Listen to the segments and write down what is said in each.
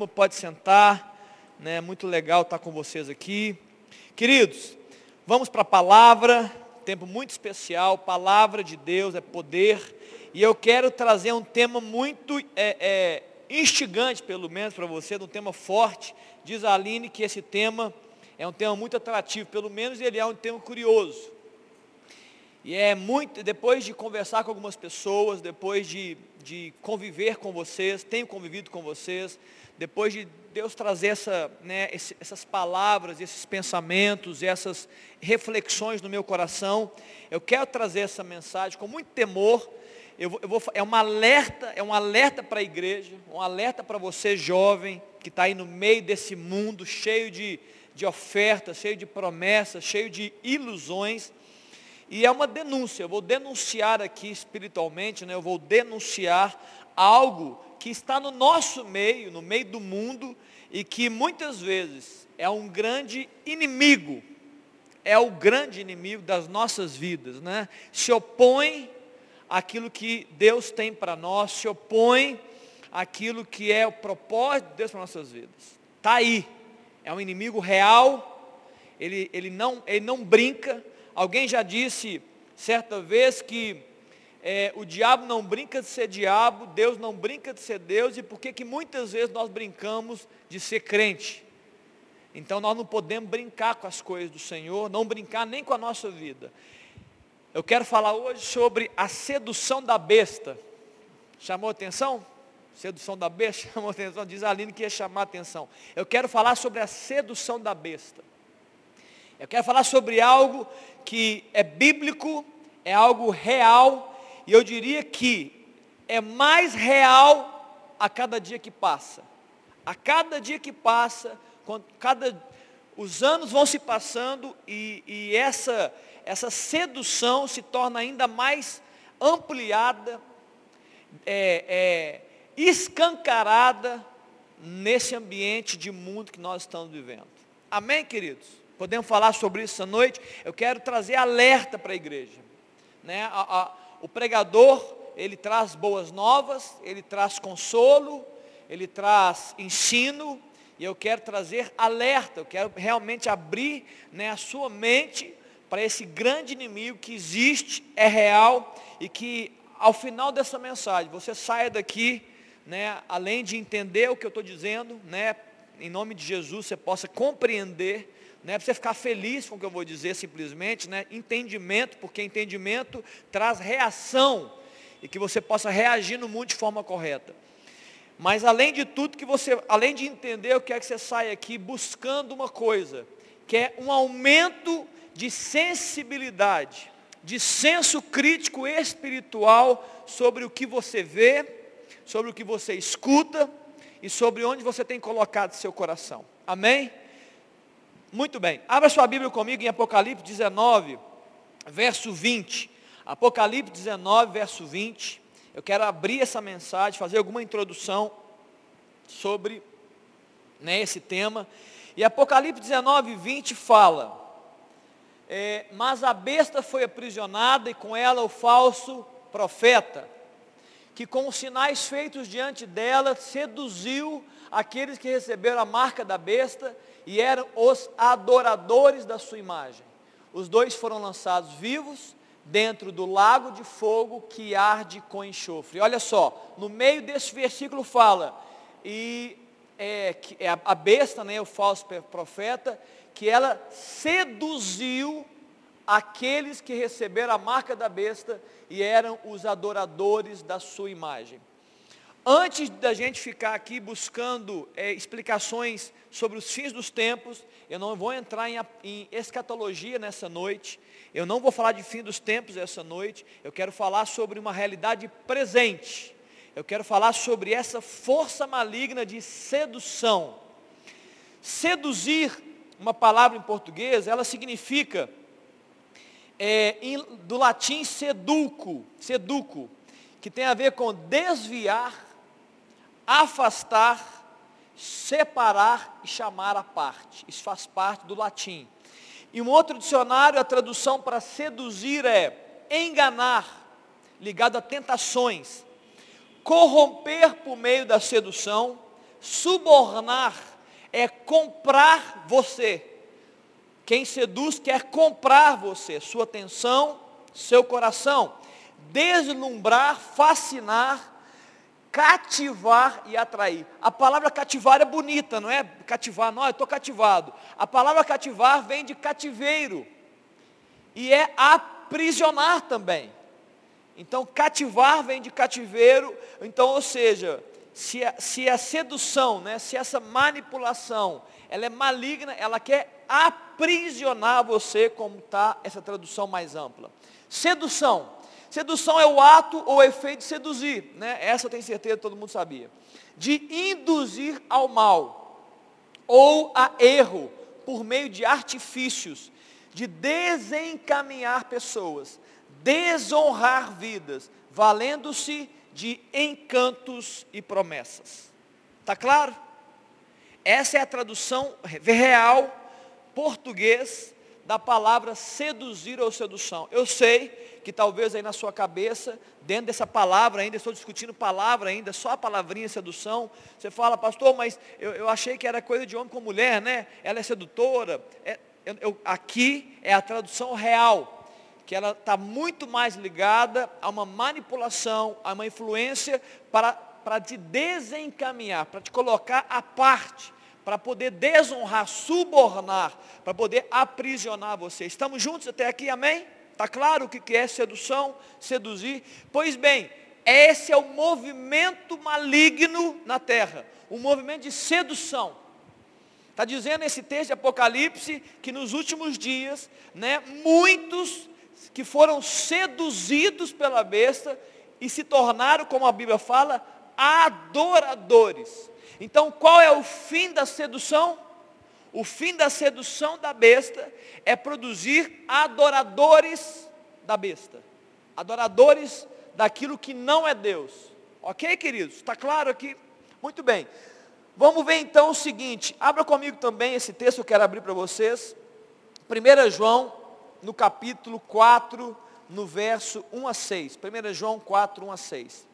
turma pode sentar, né? Muito legal estar com vocês aqui. Queridos, vamos para a palavra, tempo muito especial, palavra de Deus é poder, e eu quero trazer um tema muito é, é, instigante, pelo menos para você, um tema forte. Diz a Aline que esse tema é um tema muito atrativo, pelo menos ele é um tema curioso. E é muito, depois de conversar com algumas pessoas, depois de, de conviver com vocês, tenho convivido com vocês, depois de Deus trazer essa, né, essas palavras, esses pensamentos, essas reflexões no meu coração, eu quero trazer essa mensagem com muito temor. Eu eu vou, é um alerta, é um alerta para a igreja, um alerta para você jovem que está aí no meio desse mundo cheio de, de ofertas, cheio de promessas, cheio de ilusões. E é uma denúncia, eu vou denunciar aqui espiritualmente, né, eu vou denunciar algo que está no nosso meio, no meio do mundo, e que muitas vezes é um grande inimigo, é o grande inimigo das nossas vidas, né? Se opõe àquilo que Deus tem para nós, se opõe àquilo que é o propósito de Deus para nossas vidas. Está aí, é um inimigo real, ele, ele, não, ele não brinca, Alguém já disse certa vez que é, o diabo não brinca de ser diabo, Deus não brinca de ser Deus, e por que que muitas vezes nós brincamos de ser crente? Então nós não podemos brincar com as coisas do Senhor, não brincar nem com a nossa vida. Eu quero falar hoje sobre a sedução da besta. Chamou atenção? Sedução da besta chamou atenção, diz a Aline que ia chamar atenção. Eu quero falar sobre a sedução da besta. Eu quero falar sobre algo que é bíblico, é algo real, e eu diria que é mais real a cada dia que passa. A cada dia que passa, cada, os anos vão se passando e, e essa, essa sedução se torna ainda mais ampliada, é, é, escancarada nesse ambiente de mundo que nós estamos vivendo. Amém, queridos? Podemos falar sobre isso essa noite. Eu quero trazer alerta para a igreja. Né? A, a, o pregador, ele traz boas novas, ele traz consolo, ele traz ensino, e eu quero trazer alerta, eu quero realmente abrir né, a sua mente para esse grande inimigo que existe, é real, e que ao final dessa mensagem, você saia daqui, né, além de entender o que eu estou dizendo, né, em nome de Jesus, você possa compreender não é para você ficar feliz com o que eu vou dizer simplesmente, né? entendimento, porque entendimento traz reação e que você possa reagir no mundo de forma correta. Mas além de tudo que você, além de entender, eu quero que você saia aqui buscando uma coisa, que é um aumento de sensibilidade, de senso crítico espiritual sobre o que você vê, sobre o que você escuta e sobre onde você tem colocado seu coração. Amém? Muito bem. Abra sua Bíblia comigo em Apocalipse 19, verso 20. Apocalipse 19, verso 20. Eu quero abrir essa mensagem, fazer alguma introdução sobre né, esse tema. E Apocalipse 19, 20 fala: é, Mas a besta foi aprisionada e com ela o falso profeta, que com os sinais feitos diante dela seduziu aqueles que receberam a marca da besta e eram os adoradores da sua imagem. Os dois foram lançados vivos dentro do lago de fogo que arde com enxofre. Olha só, no meio desse versículo fala, e é, é a besta, né, o falso profeta, que ela seduziu aqueles que receberam a marca da besta e eram os adoradores da sua imagem. Antes da gente ficar aqui buscando é, explicações sobre os fins dos tempos, eu não vou entrar em, em, escatologia nessa noite, eu não vou falar de fim dos tempos essa noite, eu quero falar sobre uma realidade presente, eu quero falar sobre essa força maligna de sedução. Seduzir, uma palavra em português, ela significa, é, em, do latim seduco, seduco, que tem a ver com desviar, afastar, separar e chamar a parte. Isso faz parte do latim. E um outro dicionário, a tradução para seduzir é enganar, ligado a tentações, corromper por meio da sedução, Subornar é comprar você. Quem seduz quer comprar você, sua atenção, seu coração. Deslumbrar, fascinar, cativar e atrair. A palavra cativar é bonita, não é cativar, não, eu estou cativado. A palavra cativar vem de cativeiro. E é aprisionar também. Então, cativar vem de cativeiro. Então, ou seja, se a, se a sedução, né, se essa manipulação, ela é maligna, ela quer aprisionar você, como está essa tradução mais ampla. Sedução. Sedução é o ato ou efeito de seduzir, né? Essa eu tenho certeza todo mundo sabia. De induzir ao mal ou a erro por meio de artifícios, de desencaminhar pessoas, desonrar vidas, valendo-se de encantos e promessas. Tá claro? Essa é a tradução real português da palavra seduzir ou sedução. Eu sei que talvez aí na sua cabeça, dentro dessa palavra ainda, estou discutindo palavra ainda, só a palavrinha sedução, você fala, pastor, mas eu, eu achei que era coisa de homem com mulher, né? Ela é sedutora. É, eu, eu, aqui é a tradução real, que ela está muito mais ligada a uma manipulação, a uma influência para, para te desencaminhar, para te colocar à parte, para poder desonrar, subornar, para poder aprisionar você. Estamos juntos até aqui, amém? Está claro o que é sedução, seduzir? Pois bem, esse é o movimento maligno na terra, o movimento de sedução. Está dizendo esse texto de Apocalipse que nos últimos dias, né, muitos que foram seduzidos pela besta e se tornaram, como a Bíblia fala, adoradores. Então, qual é o fim da sedução? O fim da sedução da besta é produzir adoradores da besta. Adoradores daquilo que não é Deus. Ok, queridos? Está claro aqui? Muito bem. Vamos ver então o seguinte. Abra comigo também esse texto que eu quero abrir para vocês. 1 João, no capítulo 4, no verso 1 a 6. 1 João 4, 1 a 6.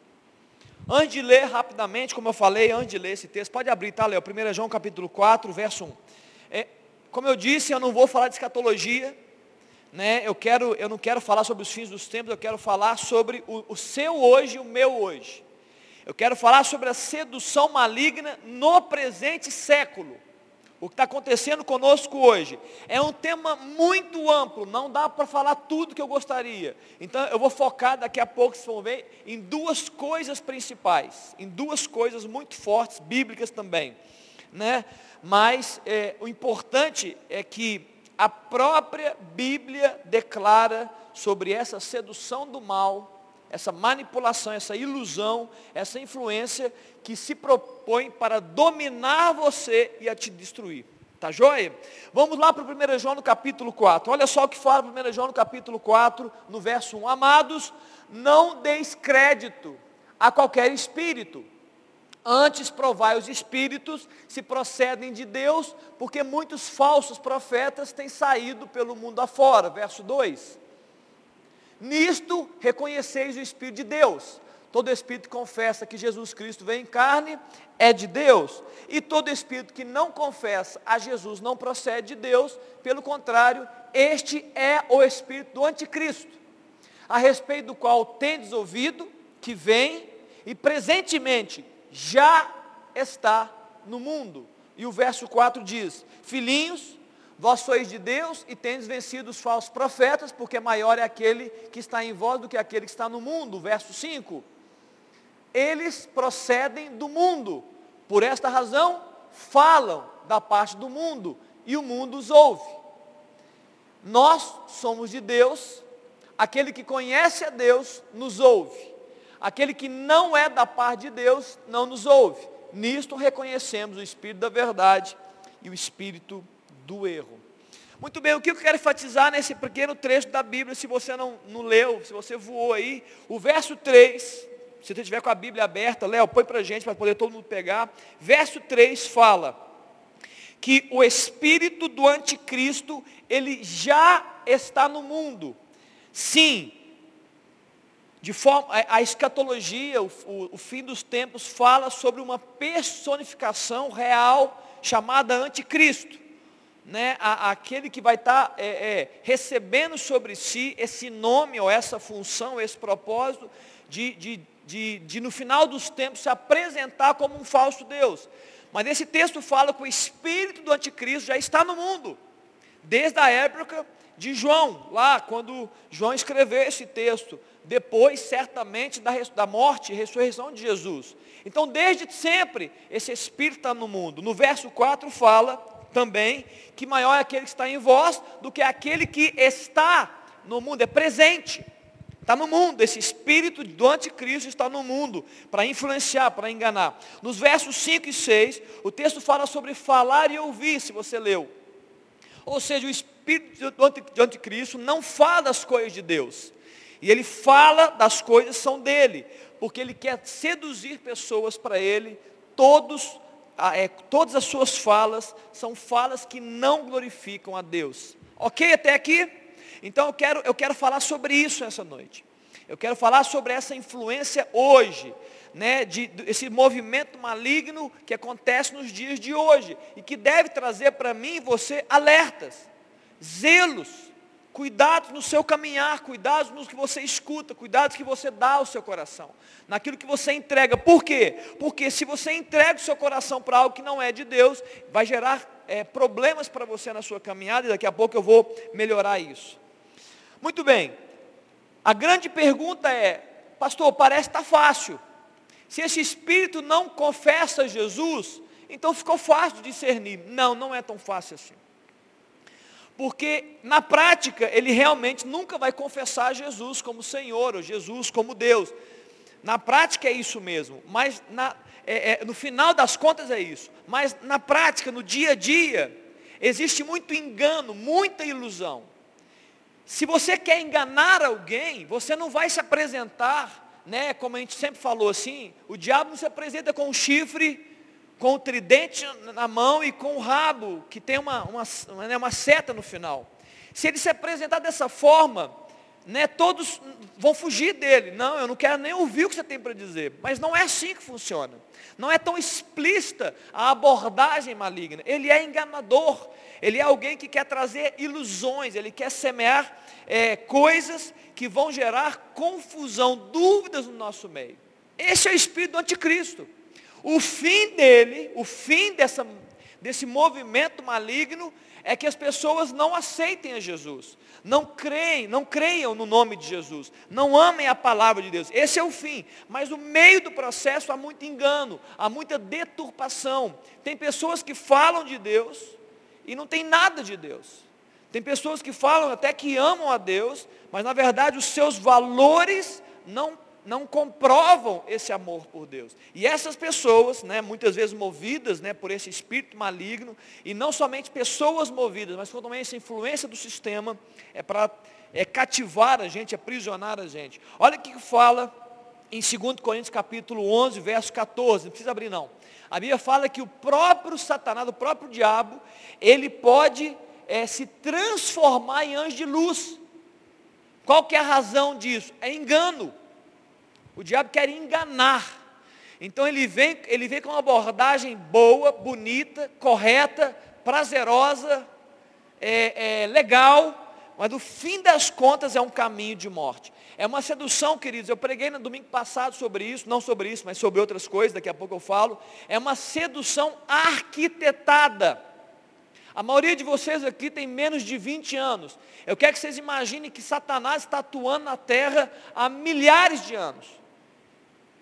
Antes de ler rapidamente, como eu falei, antes de ler esse texto, pode abrir, tá, Léo? 1 João capítulo 4, verso 1. É, como eu disse, eu não vou falar de escatologia, né? eu, quero, eu não quero falar sobre os fins dos tempos, eu quero falar sobre o, o seu hoje e o meu hoje. Eu quero falar sobre a sedução maligna no presente século. O que está acontecendo conosco hoje. É um tema muito amplo, não dá para falar tudo que eu gostaria. Então eu vou focar daqui a pouco, vocês vão ver, em duas coisas principais, em duas coisas muito fortes, bíblicas também. Né? mas é, o importante é que a própria Bíblia declara sobre essa sedução do mal, essa manipulação, essa ilusão, essa influência que se propõe para dominar você e a te destruir. Tá joia? Vamos lá para o 1 João no capítulo 4. Olha só o que fala 1 João no capítulo 4, no verso 1. Amados, não deis crédito a qualquer espírito Antes provai os espíritos se procedem de Deus, porque muitos falsos profetas têm saído pelo mundo afora. Verso 2. Nisto reconheceis o Espírito de Deus. Todo espírito confessa que Jesus Cristo veio em carne, é de Deus. E todo espírito que não confessa a Jesus não procede de Deus, pelo contrário, este é o espírito do anticristo, a respeito do qual tendes ouvido que vem e presentemente já está no mundo. E o verso 4 diz: Filhinhos, vós sois de Deus e tendes vencido os falsos profetas, porque maior é aquele que está em vós do que aquele que está no mundo. Verso 5. Eles procedem do mundo, por esta razão falam da parte do mundo, e o mundo os ouve. Nós somos de Deus, aquele que conhece a Deus nos ouve. Aquele que não é da parte de Deus não nos ouve. Nisto reconhecemos o espírito da verdade e o espírito do erro. Muito bem, o que eu quero enfatizar nesse pequeno trecho da Bíblia, se você não, não leu, se você voou aí, o verso 3, se você estiver com a Bíblia aberta, Léo, põe para a gente, para poder todo mundo pegar. Verso 3 fala que o espírito do anticristo, ele já está no mundo. Sim, de forma, a, escatologia, o, o, o fim dos tempos, fala sobre uma personificação real chamada anticristo. Né, a, aquele que vai estar tá, é, é, recebendo sobre si esse nome ou essa função, esse propósito de, de, de, de, no final dos tempos se apresentar como um falso Deus. Mas esse texto fala que o espírito do anticristo já está no mundo, desde a época de João, lá quando João escreveu esse texto, depois certamente da, da morte e ressurreição de Jesus. Então, desde sempre, esse Espírito está no mundo. No verso 4 fala também que maior é aquele que está em vós do que aquele que está no mundo, é presente. Está no mundo, esse espírito do anticristo está no mundo para influenciar, para enganar. Nos versos 5 e 6, o texto fala sobre falar e ouvir, se você leu. Ou seja, o espírito do anticristo não fala das coisas de Deus. E ele fala das coisas que são dele porque ele quer seduzir pessoas para ele, todos, é, todas as suas falas são falas que não glorificam a Deus. Ok até aqui? Então eu quero, eu quero falar sobre isso essa noite. Eu quero falar sobre essa influência hoje, né, de, esse movimento maligno que acontece nos dias de hoje e que deve trazer para mim e você alertas, zelos, Cuidados no seu caminhar, cuidados no que você escuta, cuidados que você dá ao seu coração, naquilo que você entrega. Por quê? Porque se você entrega o seu coração para algo que não é de Deus, vai gerar é, problemas para você na sua caminhada, e daqui a pouco eu vou melhorar isso. Muito bem, a grande pergunta é, pastor, parece estar tá fácil. Se esse espírito não confessa Jesus, então ficou fácil discernir. Não, não é tão fácil assim. Porque na prática ele realmente nunca vai confessar Jesus como Senhor, ou Jesus como Deus. Na prática é isso mesmo, mas na, é, é, no final das contas é isso. Mas na prática, no dia a dia, existe muito engano, muita ilusão. Se você quer enganar alguém, você não vai se apresentar, né, como a gente sempre falou assim, o diabo não se apresenta com um chifre com o tridente na mão e com o rabo, que tem uma, uma, né, uma seta no final. Se ele se apresentar dessa forma, né, todos vão fugir dele. Não, eu não quero nem ouvir o que você tem para dizer. Mas não é assim que funciona. Não é tão explícita a abordagem maligna. Ele é enganador. Ele é alguém que quer trazer ilusões. Ele quer semear é, coisas que vão gerar confusão, dúvidas no nosso meio. Esse é o espírito do anticristo. O fim dele, o fim dessa, desse movimento maligno, é que as pessoas não aceitem a Jesus, não creem, não creiam no nome de Jesus, não amem a palavra de Deus. Esse é o fim. Mas no meio do processo há muito engano, há muita deturpação. Tem pessoas que falam de Deus e não tem nada de Deus. Tem pessoas que falam até que amam a Deus, mas na verdade os seus valores não não comprovam esse amor por Deus. E essas pessoas, né, muitas vezes movidas né, por esse espírito maligno, e não somente pessoas movidas, mas também essa influência do sistema, é para é cativar a gente, aprisionar a gente. Olha o que fala em 2 Coríntios capítulo 11, verso 14, não precisa abrir não. A Bíblia fala que o próprio Satanás, o próprio diabo, ele pode é, se transformar em anjo de luz. Qual que é a razão disso? É engano. O diabo quer enganar. Então ele vem, ele vem com uma abordagem boa, bonita, correta, prazerosa, é, é, legal, mas no fim das contas é um caminho de morte. É uma sedução, queridos. Eu preguei no domingo passado sobre isso, não sobre isso, mas sobre outras coisas, daqui a pouco eu falo. É uma sedução arquitetada. A maioria de vocês aqui tem menos de 20 anos. Eu quero que vocês imaginem que Satanás está atuando na terra há milhares de anos.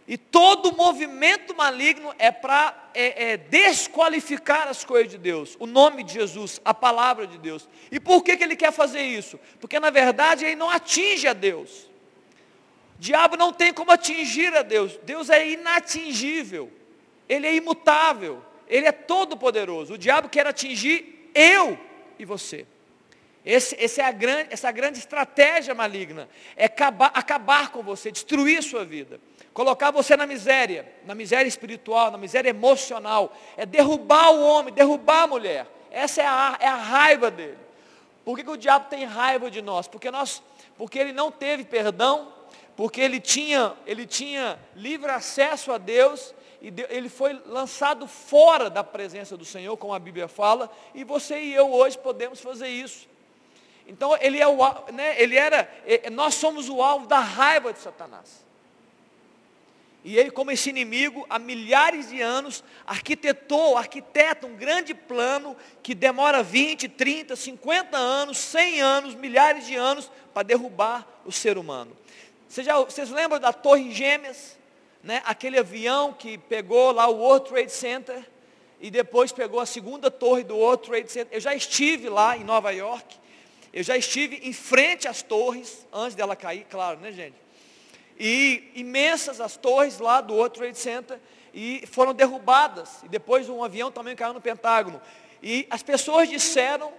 E todo movimento maligno é para é, é, desqualificar as coisas de Deus, o nome de Jesus, a palavra de Deus. E por que, que ele quer fazer isso? Porque na verdade ele não atinge a Deus. O diabo não tem como atingir a Deus. Deus é inatingível. Ele é imutável. Ele é todo poderoso. O diabo quer atingir eu e você. Esse, esse é a grande, essa grande estratégia maligna. É acabar, acabar com você, destruir a sua vida colocar você na miséria, na miséria espiritual, na miséria emocional, é derrubar o homem, derrubar a mulher. Essa é a, é a raiva dele. Por que, que o diabo tem raiva de nós? Porque, nós? porque ele não teve perdão, porque ele tinha, ele tinha livre acesso a Deus, e ele foi lançado fora da presença do Senhor, como a Bíblia fala, e você e eu hoje podemos fazer isso. Então ele, é o, né, ele era, nós somos o alvo da raiva de Satanás. E ele, como esse inimigo, há milhares de anos, arquitetou, arquiteta um grande plano que demora 20, 30, 50 anos, 100 anos, milhares de anos para derrubar o ser humano. Vocês, já, vocês lembram da Torre Gêmeas? Né? Aquele avião que pegou lá o World Trade Center e depois pegou a segunda torre do World Trade Center. Eu já estive lá em Nova York. Eu já estive em frente às torres, antes dela cair, claro, né gente? E imensas as torres lá do World Trade Center e foram derrubadas. E depois um avião também caiu no Pentágono. E as pessoas disseram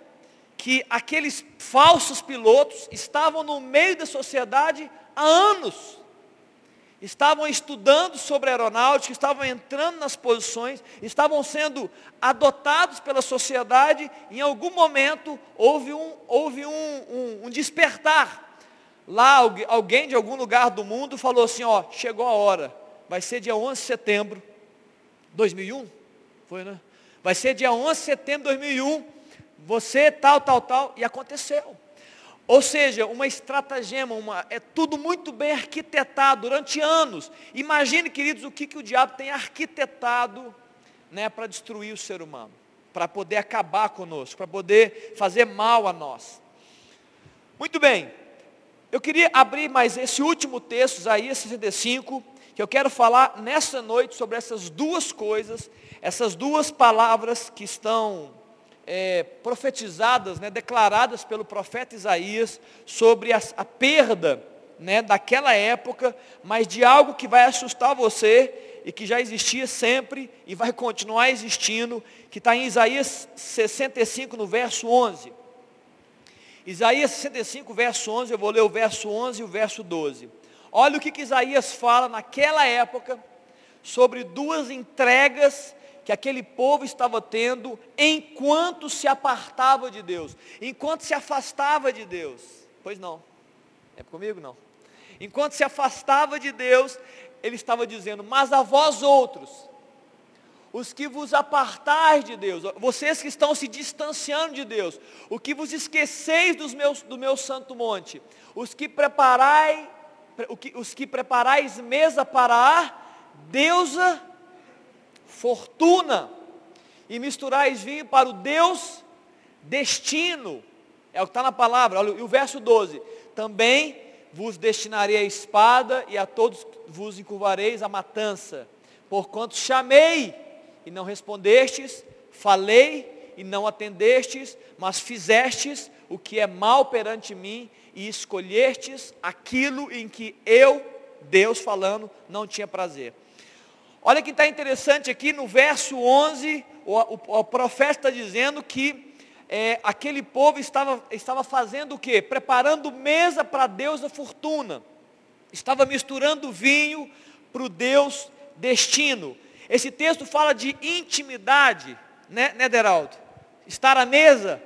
que aqueles falsos pilotos estavam no meio da sociedade há anos. Estavam estudando sobre aeronáutica, estavam entrando nas posições, estavam sendo adotados pela sociedade. Em algum momento houve um, houve um, um, um despertar Lá alguém de algum lugar do mundo falou assim, ó, chegou a hora. Vai ser dia 11 de setembro 2001? Foi, né? Vai ser dia 11 de setembro de 2001. Você tal, tal, tal e aconteceu. Ou seja, uma estratagema, uma, é tudo muito bem arquitetado durante anos. Imagine, queridos, o que, que o diabo tem arquitetado né, para destruir o ser humano, para poder acabar conosco, para poder fazer mal a nós. Muito bem, eu queria abrir mais esse último texto, Isaías 65, que eu quero falar nessa noite sobre essas duas coisas, essas duas palavras que estão é, profetizadas, né, declaradas pelo profeta Isaías sobre a, a perda né, daquela época, mas de algo que vai assustar você e que já existia sempre e vai continuar existindo, que está em Isaías 65, no verso 11. Isaías 65, verso 11, eu vou ler o verso 11 e o verso 12. Olha o que, que Isaías fala naquela época sobre duas entregas que aquele povo estava tendo enquanto se apartava de Deus, enquanto se afastava de Deus. Pois não, é comigo não. Enquanto se afastava de Deus, ele estava dizendo, mas a vós outros, os que vos apartais de Deus, vocês que estão se distanciando de Deus, o que vos esqueceis dos meus, do meu santo monte, os que preparai, os que preparais mesa para a deusa fortuna, e misturais vinho para o Deus destino, é o que está na palavra, olha, e o verso 12, também vos destinarei a espada, e a todos vos encurvareis a matança, porquanto chamei, e não respondestes, falei e não atendestes, mas fizestes o que é mal perante mim e escolhestes aquilo em que eu, Deus falando, não tinha prazer. Olha que está interessante aqui no verso 11, o, o, o profeta está dizendo que é, aquele povo estava, estava fazendo o quê? Preparando mesa para Deus da fortuna. Estava misturando vinho para o Deus destino. Esse texto fala de intimidade, né, né Deraldo? Estar à mesa,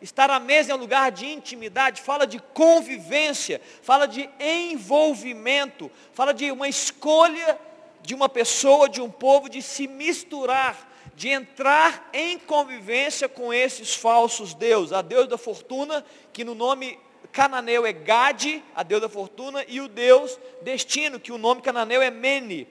estar à mesa é um lugar de intimidade, fala de convivência, fala de envolvimento, fala de uma escolha de uma pessoa, de um povo, de se misturar, de entrar em convivência com esses falsos deuses. A Deus da fortuna, que no nome cananeu é Gade, a Deus da fortuna, e o Deus destino, que o nome cananeu é Mene.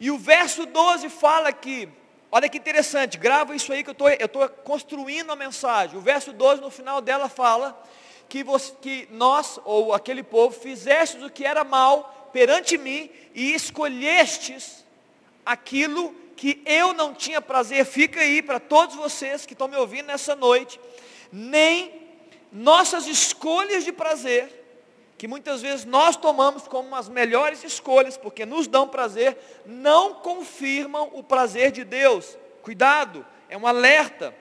E o verso 12 fala que, olha que interessante, grava isso aí que eu estou construindo a mensagem. O verso 12 no final dela fala que, você, que nós, ou aquele povo, fizestes o que era mal perante mim e escolhestes aquilo que eu não tinha prazer. Fica aí para todos vocês que estão me ouvindo nessa noite. Nem nossas escolhas de prazer que muitas vezes nós tomamos como as melhores escolhas, porque nos dão prazer, não confirmam o prazer de Deus. Cuidado, é um alerta.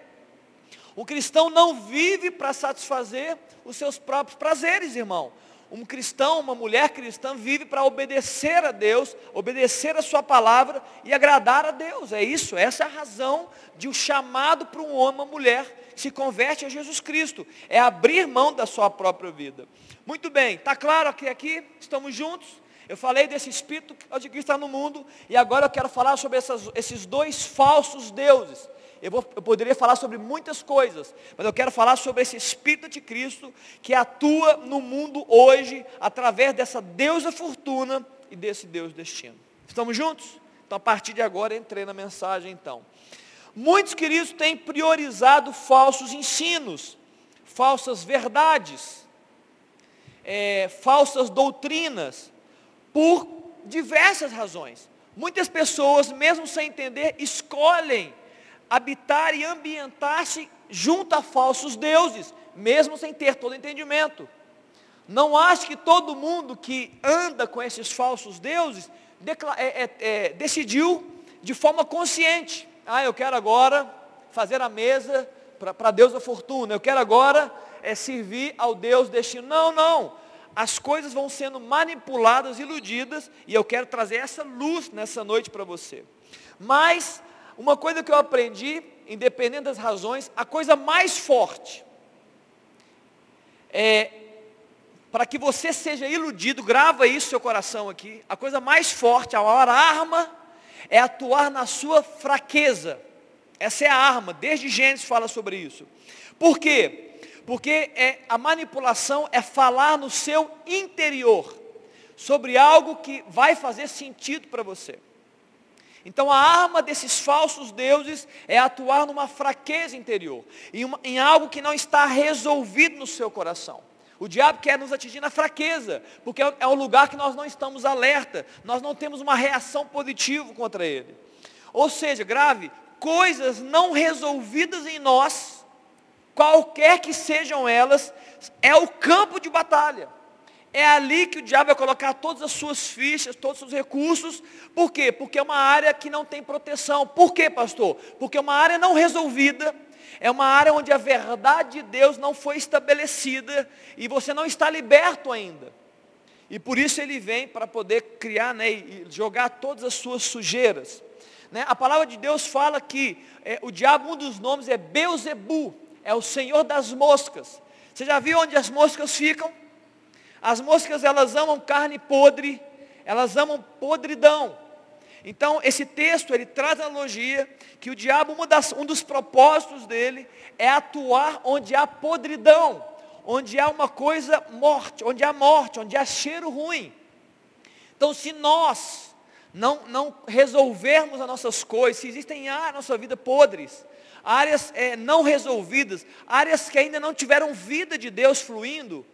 O cristão não vive para satisfazer os seus próprios prazeres, irmão. Um cristão, uma mulher cristã vive para obedecer a Deus, obedecer a sua palavra e agradar a Deus. É isso, essa é a razão de o um chamado para um homem, uma mulher se converte a Jesus Cristo. É abrir mão da sua própria vida. Muito bem, está claro que aqui estamos juntos? Eu falei desse espírito de Cristo está no mundo, e agora eu quero falar sobre essas, esses dois falsos deuses. Eu, vou, eu, poderia falar sobre muitas coisas, mas eu quero falar sobre esse Espírito de Cristo que atua no mundo hoje, através dessa deusa fortuna e desse Deus destino. Estamos juntos? Então, a partir de agora, entrei na mensagem então. Muitos queridos têm priorizado falsos ensinos, falsas verdades, é, falsas doutrinas, por diversas razões. Muitas pessoas, mesmo sem entender, escolhem habitar e ambientar-se junto a falsos deuses, mesmo sem ter todo entendimento. Não acho que todo mundo que anda com esses falsos deuses é, é, é, decidiu de forma consciente. Ah, eu quero agora fazer a mesa para Deus da fortuna. Eu quero agora é, servir ao Deus destino. Não, não. As coisas vão sendo manipuladas, iludidas, e eu quero trazer essa luz nessa noite para você. Mas uma coisa que eu aprendi, independente das razões, a coisa mais forte é para que você seja iludido, grava isso seu coração aqui. A coisa mais forte, a maior arma é atuar na sua fraqueza. Essa é a arma, desde Gênesis fala sobre isso. Por quê? Porque é, a manipulação é falar no seu interior sobre algo que vai fazer sentido para você. Então a arma desses falsos deuses é atuar numa fraqueza interior, em, uma, em algo que não está resolvido no seu coração. O diabo quer nos atingir na fraqueza, porque é, é um lugar que nós não estamos alerta, nós não temos uma reação positiva contra ele. Ou seja, grave, coisas não resolvidas em nós, qualquer que sejam elas, é o campo de batalha. É ali que o diabo vai colocar todas as suas fichas, todos os seus recursos. Por quê? Porque é uma área que não tem proteção. Por quê, pastor? Porque é uma área não resolvida. É uma área onde a verdade de Deus não foi estabelecida e você não está liberto ainda. E por isso ele vem para poder criar né, e jogar todas as suas sujeiras. Né? A palavra de Deus fala que é, o diabo, um dos nomes é Beuzebu, é o senhor das moscas. Você já viu onde as moscas ficam? As moscas, elas amam carne podre, elas amam podridão. Então, esse texto, ele traz a analogia que o diabo, das, um dos propósitos dele, é atuar onde há podridão, onde há uma coisa morte, onde há morte, onde há cheiro ruim. Então, se nós não, não resolvermos as nossas coisas, se existem áreas na nossa vida podres, áreas é, não resolvidas, áreas que ainda não tiveram vida de Deus fluindo,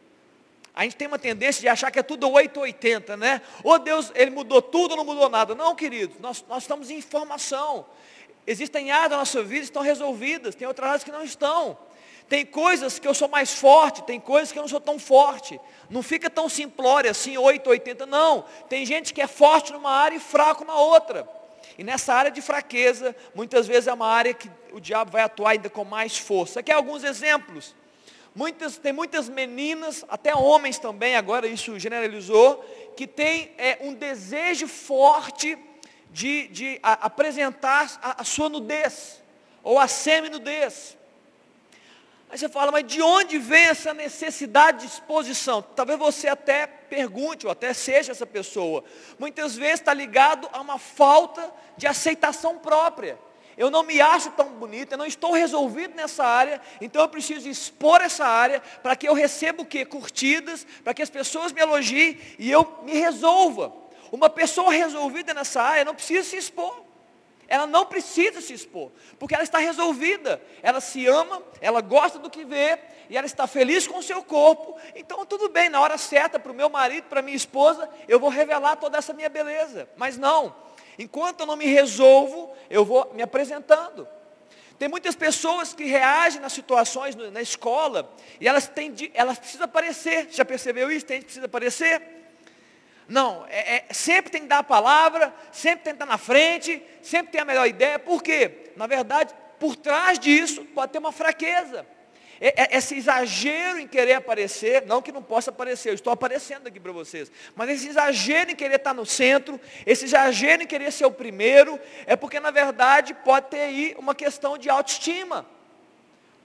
a gente tem uma tendência de achar que é tudo 880, né? Ou Deus, Ele mudou tudo não mudou nada. Não, queridos, nós, nós estamos em formação. Existem áreas da nossa vida que estão resolvidas, tem outras áreas que não estão. Tem coisas que eu sou mais forte, tem coisas que eu não sou tão forte. Não fica tão simplório assim, 880, não. Tem gente que é forte numa área e fraco na outra. E nessa área de fraqueza, muitas vezes é uma área que o diabo vai atuar ainda com mais força. Aqui alguns exemplos. Muitas, tem muitas meninas, até homens também, agora isso generalizou, que tem é, um desejo forte de, de a, apresentar a, a, sua nudez, ou a semi-nudez. Aí você fala, mas de onde vem essa necessidade de exposição? Talvez você até pergunte, ou até seja essa pessoa. Muitas vezes está ligado a uma falta de aceitação própria eu não me acho tão bonita, eu não estou resolvido nessa área, então eu preciso expor essa área para que eu receba o quê? Curtidas, para que as pessoas me elogiem e eu me resolva. Uma pessoa resolvida nessa área não precisa se expor. Ela não precisa se expor, porque ela está resolvida. Ela se ama, ela gosta do que vê, e ela está feliz com o seu corpo. Então tudo bem, na hora certa, para o meu marido, para minha esposa, eu vou revelar toda essa minha beleza. Mas não, Enquanto eu não me resolvo, eu vou me apresentando. Tem muitas pessoas que reagem nas situações na escola e elas, têm elas precisam aparecer. Já percebeu isso? Tem, precisa aparecer? Não, é, é, sempre tem que dar a palavra, sempre tem que estar na frente, sempre tem a melhor ideia. Por quê? Na verdade, por trás disso pode ter uma fraqueza. É, é, esse exagero em querer aparecer, não que não possa aparecer, eu estou aparecendo aqui para vocês, mas esse exagero em querer estar no centro, esse exagero em querer ser o primeiro, é porque na verdade pode ter aí uma questão de autoestima.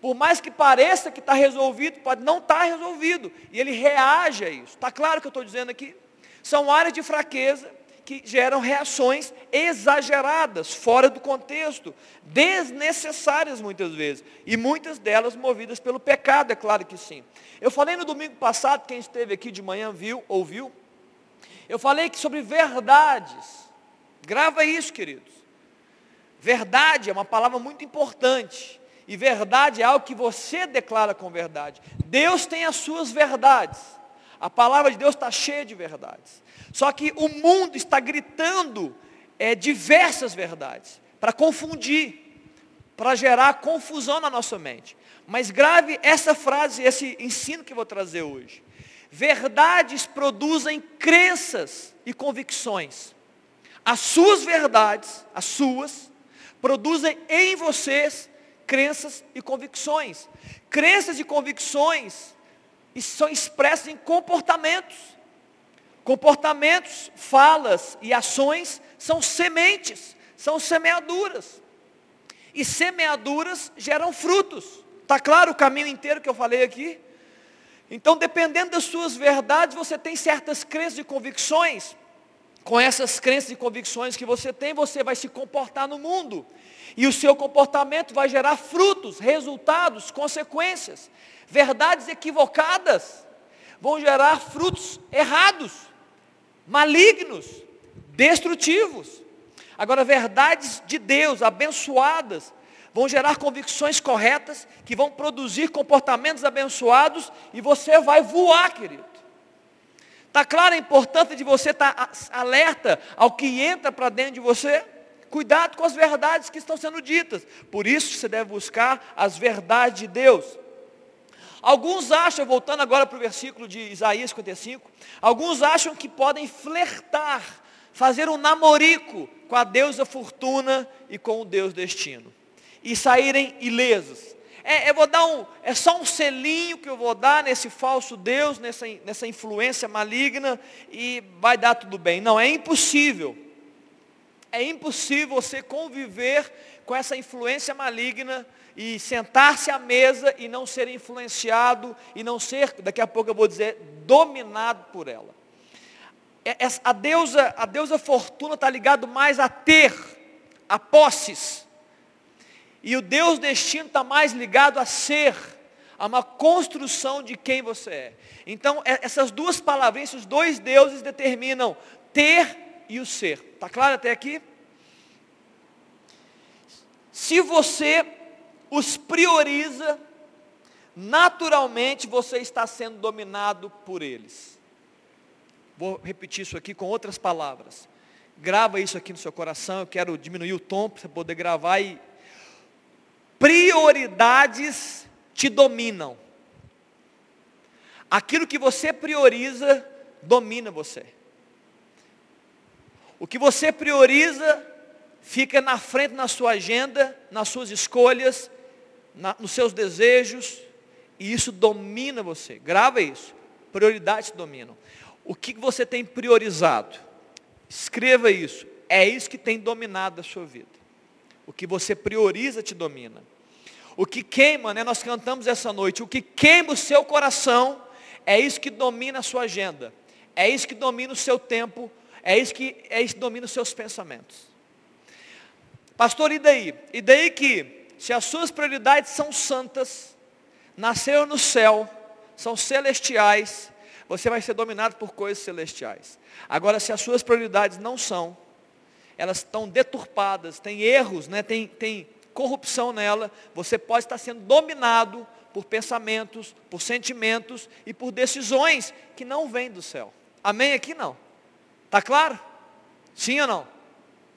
Por mais que pareça que está resolvido, pode não estar tá resolvido. E ele reage a isso. Está claro o que eu estou dizendo aqui? São áreas de fraqueza que geram reações exageradas, fora do contexto, desnecessárias muitas vezes. E muitas delas movidas pelo pecado, é claro que sim. Eu falei no domingo passado, quem esteve aqui de manhã viu, ouviu. Eu falei que sobre verdades. Grava isso, queridos. Verdade é uma palavra muito importante. E verdade é algo que você declara com verdade. Deus tem as suas verdades. A palavra de Deus está cheia de verdades. Só que o mundo está gritando é, diversas verdades para confundir, para gerar confusão na nossa mente. Mas grave essa frase, esse ensino que vou trazer hoje. Verdades produzem crenças e convicções. As suas verdades, as suas, produzem em vocês crenças e convicções. Crenças e convicções são expressas em comportamentos. Comportamentos, falas e ações são sementes, são semeaduras. E semeaduras geram frutos. Está claro o caminho inteiro que eu falei aqui? Então, dependendo das suas verdades, você tem certas crenças e convicções. Com essas crenças e convicções que você tem, você vai se comportar no mundo. E o seu comportamento vai gerar frutos, resultados, consequências. Verdades equivocadas vão gerar frutos errados, malignos, destrutivos. Agora, verdades de Deus, abençoadas, vão gerar convicções corretas, que vão produzir comportamentos abençoados, e você vai voar, querido. Está claro a importância de você estar tá alerta ao que entra para dentro de você? Cuidado com as verdades que estão sendo ditas. Por isso você deve buscar as verdades de Deus. Alguns acham, voltando agora para o versículo de Isaías 55, alguns acham que podem flertar, fazer um namorico com a deusa fortuna e com o Deus destino. E saírem ilesos. É, eu vou dar um, é só um selinho que eu vou dar nesse falso Deus, nessa, nessa influência maligna, e vai dar tudo bem. Não, é impossível. É impossível você conviver com essa influência maligna e sentar-se à mesa e não ser influenciado e não ser, daqui a pouco eu vou dizer, dominado por ela. É, a deusa, a deusa fortuna está ligado mais a ter, a posses. E o Deus destino está mais ligado a ser, a uma construção de quem você é. Então, é, essas duas palavras, esses dois deuses determinam ter e o ser. Está claro até aqui? Se você os prioriza, naturalmente você está sendo dominado por eles. Vou repetir isso aqui com outras palavras. Grava isso aqui no seu coração, eu quero diminuir o tom para você poder gravar e prioridades te dominam. Aquilo que você prioriza domina você. O que você prioriza fica na frente na sua agenda, nas suas escolhas, na, nos seus desejos, e isso domina você. Grava isso. Prioridades dominam. O que você tem priorizado? Escreva isso. É isso que tem dominado a sua vida. O que você prioriza te domina. O que queima, né? Nós cantamos essa noite. O que queima o seu coração é isso que domina a sua agenda. É isso que domina o seu tempo. É isso que, é isso que domina os seus pensamentos. Pastor, e daí? E daí que, se as suas prioridades são santas, nasceram no céu, são celestiais, você vai ser dominado por coisas celestiais. Agora, se as suas prioridades não são, elas estão deturpadas, tem erros, né? tem, tem corrupção nela, você pode estar sendo dominado por pensamentos, por sentimentos e por decisões que não vêm do céu. Amém? Aqui não. Está claro? Sim ou não?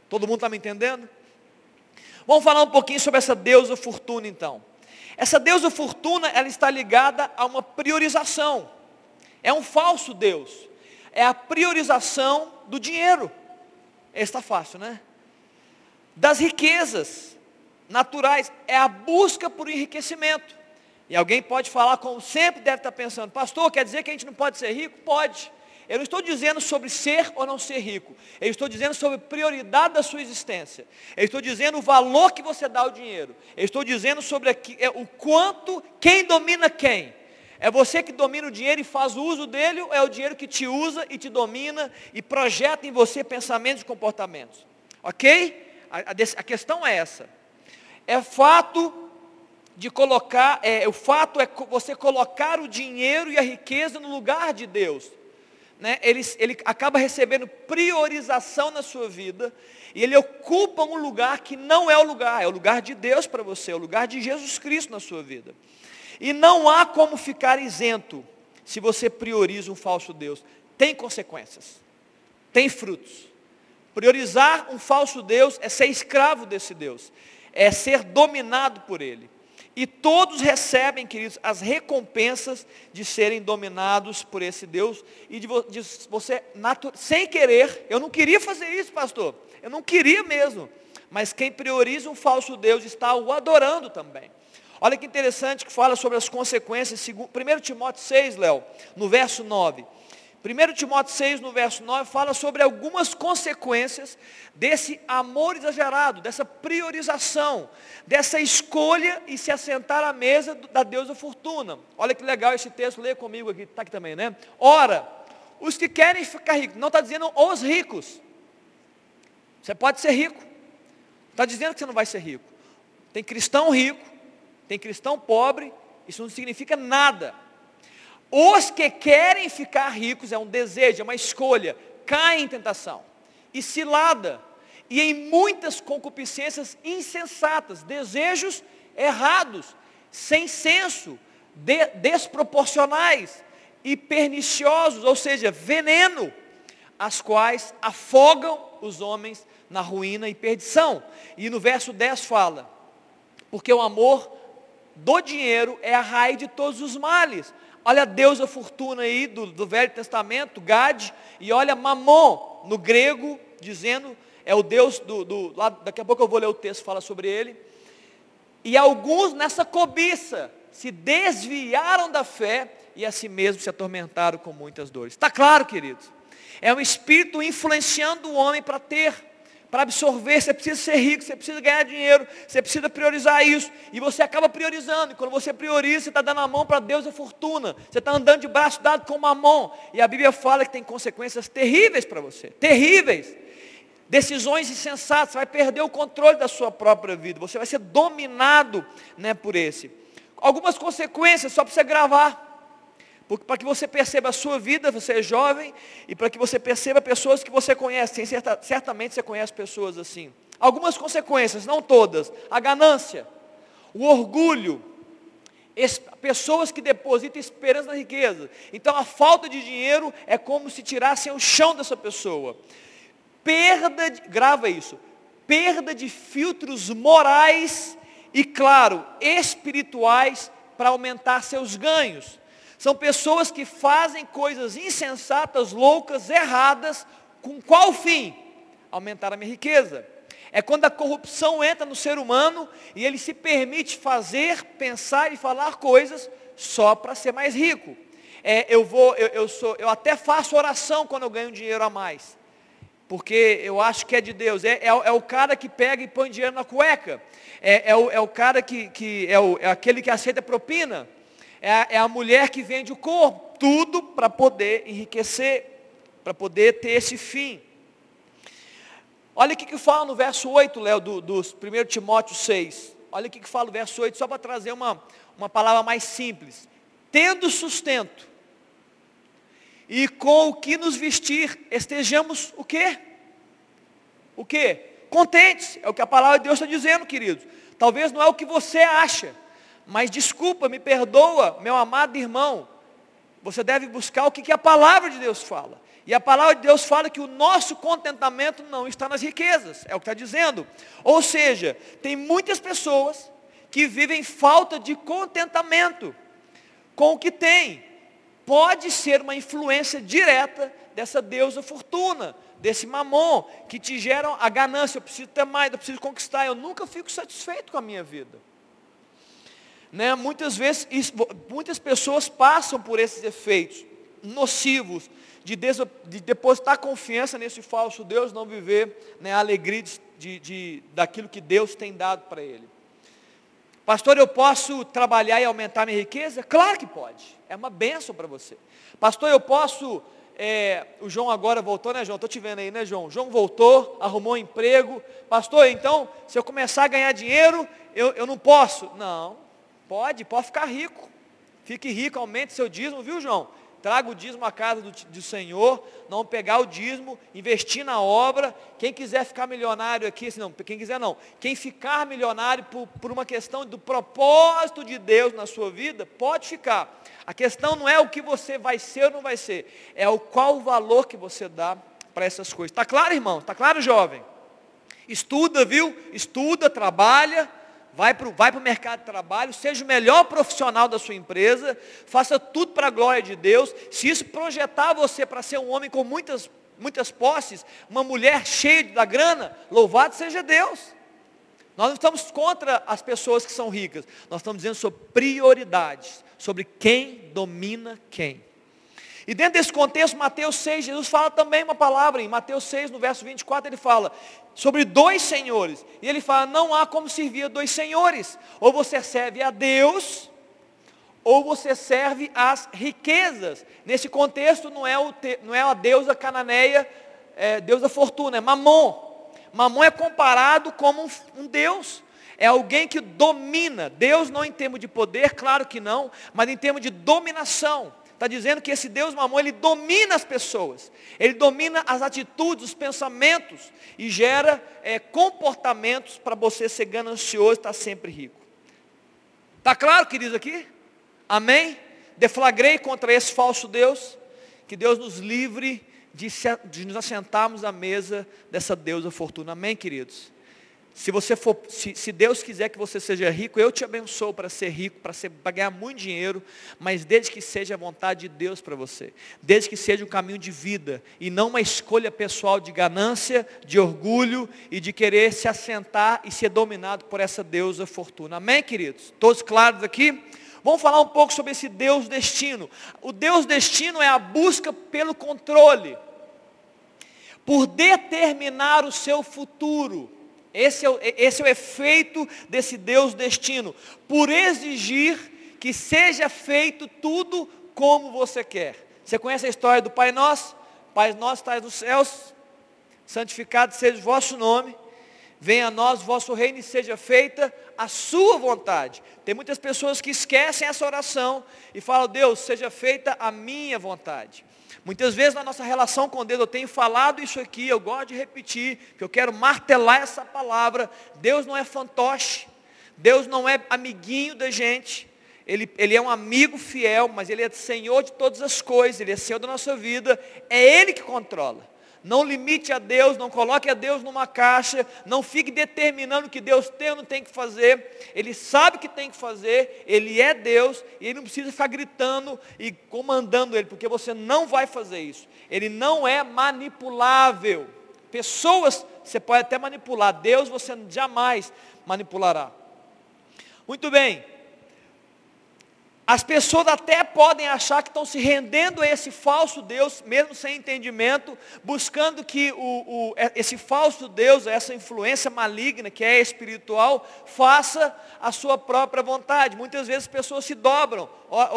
Todo mundo está me entendendo? Vamos falar um pouquinho sobre essa deusa fortuna então. Essa deusa fortuna, ela está ligada a uma priorização. É um falso Deus. É a priorização do dinheiro. Está fácil, né? Das riquezas naturais. É a busca por enriquecimento. E alguém pode falar, como sempre deve estar pensando, pastor, quer dizer que a gente não pode ser rico? Pode. Eu não estou dizendo sobre ser ou não ser rico. Eu estou dizendo sobre prioridade da sua existência. Eu estou dizendo o valor que você dá ao dinheiro. Eu estou dizendo sobre aqui, é, o quanto, quem domina quem. É você que domina o dinheiro e faz o uso dele, ou é o dinheiro que te usa e te domina e projeta em você pensamentos e comportamentos? Ok? A, a, a questão é essa. É fato de colocar, é, o fato é você colocar o dinheiro e a riqueza no lugar de Deus. Né? Ele, ele acaba recebendo priorização na sua vida e ele ocupa um lugar que não é o lugar, é o lugar de Deus para você, é o lugar de Jesus Cristo na sua vida. E não há como ficar isento se você prioriza um falso Deus. Tem consequências, tem frutos. Priorizar um falso Deus é ser escravo desse Deus, é ser dominado por ele. E todos recebem, queridos, as recompensas de serem dominados por esse Deus e de, você, sem querer, eu não queria fazer isso, pastor, eu não queria mesmo, mas quem prioriza um falso Deus está o adorando também. Olha que interessante que fala sobre as consequências, 1 Timóteo 6, Léo, no verso 9. 1 Timóteo 6, no verso 9, fala sobre algumas consequências desse amor exagerado, dessa priorização, dessa escolha e se assentar à mesa da deusa fortuna. Olha que legal esse texto, leia comigo aqui, está aqui também, né? Ora, os que querem ficar ricos, não está dizendo os ricos. Você pode ser rico. Está dizendo que você não vai ser rico. Tem cristão rico, tem cristão pobre, isso não significa nada. Os que querem ficar ricos, é um desejo, é uma escolha, caem em tentação e cilada, e em muitas concupiscências insensatas, desejos errados, sem senso, de, desproporcionais e perniciosos, ou seja, veneno, as quais afogam os homens na ruína e perdição. E no verso 10 fala, porque o amor do dinheiro é a raiz de todos os males. Olha a deusa fortuna aí do, do Velho Testamento, Gad, e olha Mamon no grego, dizendo, é o Deus do, do lá, daqui a pouco eu vou ler o texto, fala sobre ele. E alguns nessa cobiça se desviaram da fé e a si mesmos se atormentaram com muitas dores. Está claro, queridos? É um espírito influenciando o homem para ter para absorver, você precisa ser rico, você precisa ganhar dinheiro, você precisa priorizar isso. E você acaba priorizando. E quando você prioriza, você está dando a mão para Deus a fortuna. Você está andando de braço dado com uma mão. E a Bíblia fala que tem consequências terríveis para você. Terríveis. Decisões insensatas, você vai perder o controle da sua própria vida. Você vai ser dominado né, por esse. Algumas consequências, só para você gravar. Para que você perceba a sua vida, você é jovem, e para que você perceba pessoas que você conhece, certa, certamente você conhece pessoas assim. Algumas consequências, não todas. A ganância, o orgulho, pessoas que depositam esperança na riqueza. Então a falta de dinheiro é como se tirassem o chão dessa pessoa. Perda, de, grava isso, perda de filtros morais e, claro, espirituais para aumentar seus ganhos. São pessoas que fazem coisas insensatas, loucas, erradas, com qual fim? Aumentar a minha riqueza. É quando a corrupção entra no ser humano e ele se permite fazer, pensar e falar coisas só para ser mais rico. É, eu vou, eu, eu, sou, eu até faço oração quando eu ganho dinheiro a mais. Porque eu acho que é de Deus. É, é, é o cara que pega e põe dinheiro na cueca. É, é, o, é o cara que, que é, o, é aquele que aceita propina é a, é a mulher que vende o corpo, tudo para poder enriquecer, para poder ter esse fim. Olha o que, que fala no verso 8, Léo, do, dos 1 Timóteo 6. Olha o que, que fala no verso 8, só para trazer uma, uma palavra mais simples. Tendo sustento, e com o que nos vestir, estejamos o quê? O quê? Contentes, é o que a palavra de Deus está dizendo, queridos. Talvez não é o que você acha, mas desculpa, me perdoa, meu amado irmão. Você deve buscar o que, que a palavra de Deus fala. E a palavra de Deus fala que o nosso contentamento não está nas riquezas. É o que está dizendo. Ou seja, tem muitas pessoas que vivem falta de contentamento com o que tem. Pode ser uma influência direta dessa deusa fortuna, desse mamon, que te geram a ganância. Eu preciso ter mais, eu preciso conquistar. Eu nunca fico satisfeito com a minha vida. Né? Muitas vezes, muitas pessoas passam por esses efeitos. nocivos de, de depositar confiança nesse falso Deus, não viver né, a alegria de, de, daquilo que Deus tem dado para ele. Pastor, eu posso trabalhar e aumentar minha riqueza? Claro que pode. É uma benção para você. Pastor, eu posso. É, o João agora voltou, né, João? Estou te vendo aí, né, João? João voltou, arrumou um emprego. Pastor, então, se eu começar a ganhar dinheiro, eu, eu não posso. Não, pode, pode ficar rico. Fique rico, aumente seu dízimo, viu, João? traga o dízimo à casa do, do, Senhor, não pegar o dízimo, investir na obra. Quem quiser ficar milionário aqui, assim, não, quem quiser não. Quem ficar milionário por, por uma questão do propósito de Deus na sua vida, pode ficar. A questão não é o que você vai ser ou não vai ser, é o qual o valor que você dá para essas coisas. Está claro, irmão? Está claro, jovem? Estuda, viu? Estuda, trabalha vai para o vai mercado de trabalho, seja o melhor profissional da sua empresa, faça tudo para a glória de Deus. Se isso projetar você para ser um homem com muitas, muitas posses, uma mulher cheia da grana, louvado seja Deus. Nós não estamos contra as pessoas que são ricas, nós estamos dizendo sobre prioridades, sobre quem domina quem. E dentro desse contexto, Mateus 6, Jesus fala também uma palavra, em Mateus 6, no verso 24, ele fala sobre dois senhores. E ele fala, não há como servir a dois senhores. Ou você serve a Deus, ou você serve às riquezas. Nesse contexto, não é, o te, não é a deusa cananeia, é, deusa fortuna, é Mamon. Mamon é comparado como um, um Deus. É alguém que domina. Deus não em termos de poder, claro que não, mas em termos de dominação. Está dizendo que esse Deus mamon, ele domina as pessoas. Ele domina as atitudes, os pensamentos. E gera é, comportamentos para você ser ganancioso e estar sempre rico. Está claro, queridos, aqui? Amém? Deflagrei contra esse falso Deus. Que Deus nos livre de, de nos assentarmos à mesa dessa deusa fortuna. Amém, queridos? Se você for, se, se, Deus quiser que você seja rico, eu te abençoo para ser rico, para, ganhar muito dinheiro, mas desde que seja a vontade de Deus para você, desde que seja um caminho de vida e não uma escolha pessoal de ganância, de orgulho e de querer se assentar e ser dominado por essa deusa fortuna. Amém, queridos? Todos claros aqui? Vamos falar um pouco sobre esse Deus destino. O Deus destino é a busca pelo controle, por determinar o seu futuro. Esse é, o, esse é o efeito desse Deus destino. Por exigir que seja feito tudo como você quer. Você conhece a história do Pai Nosso? Pai Nosso está nos céus, santificado seja o vosso nome. Venha a nós o vosso reino e seja feita a sua vontade. Tem muitas pessoas que esquecem essa oração e falam, Deus, seja feita a minha vontade. Muitas vezes na nossa relação com Deus, eu tenho falado isso aqui, eu gosto de repetir, que eu quero martelar essa palavra. Deus não é fantoche, Deus não é amiguinho da gente, ele, ele é um amigo fiel, mas Ele é Senhor de todas as coisas, Ele é Senhor da nossa vida, é Ele que controla. Não limite a Deus, não coloque a Deus numa caixa, não fique determinando o que Deus tem ou não tem que fazer. Ele sabe o que tem que fazer, Ele é Deus e Ele não precisa ficar gritando e comandando Ele, porque você não vai fazer isso. Ele não é manipulável. Pessoas você pode até manipular, Deus você jamais manipulará. Muito bem, as pessoas até podem achar que estão se rendendo a esse falso Deus, mesmo sem entendimento, buscando que o, o, é, esse falso Deus, essa influência maligna que é espiritual, faça a sua própria vontade. Muitas vezes as pessoas se dobram,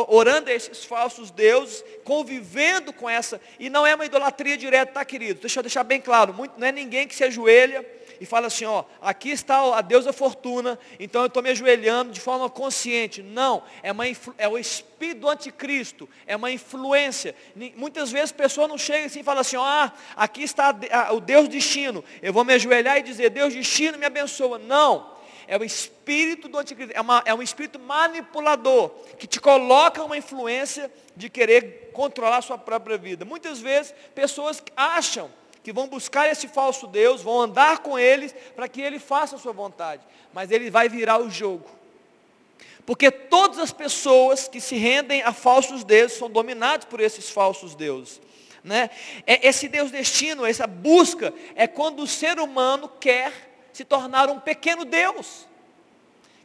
orando a esses falsos deuses, convivendo com essa, e não é uma idolatria direta, tá querido? Deixa eu deixar bem claro, muito, não é ninguém que se ajoelha e fala assim, ó, aqui está a deusa fortuna, então eu estou me ajoelhando de forma consciente. Não, é, uma, é o espírito do anticristo, é uma influência. Muitas vezes a pessoa não chega assim e fala assim, ó, ah, aqui está o Deus destino, eu vou me ajoelhar e dizer, Deus destino me abençoa. Não, é o espírito do anticristo, é, uma, é um espírito manipulador, que te coloca uma influência de querer controlar a sua própria vida. Muitas vezes pessoas acham que vão buscar esse falso Deus, vão andar com eles para que ele faça a sua vontade. Mas ele vai virar o jogo. Porque todas as pessoas que se rendem a falsos deuses são dominados por esses falsos deuses. Né? É, esse Deus destino, essa busca, é quando o ser humano quer se tornar um pequeno Deus.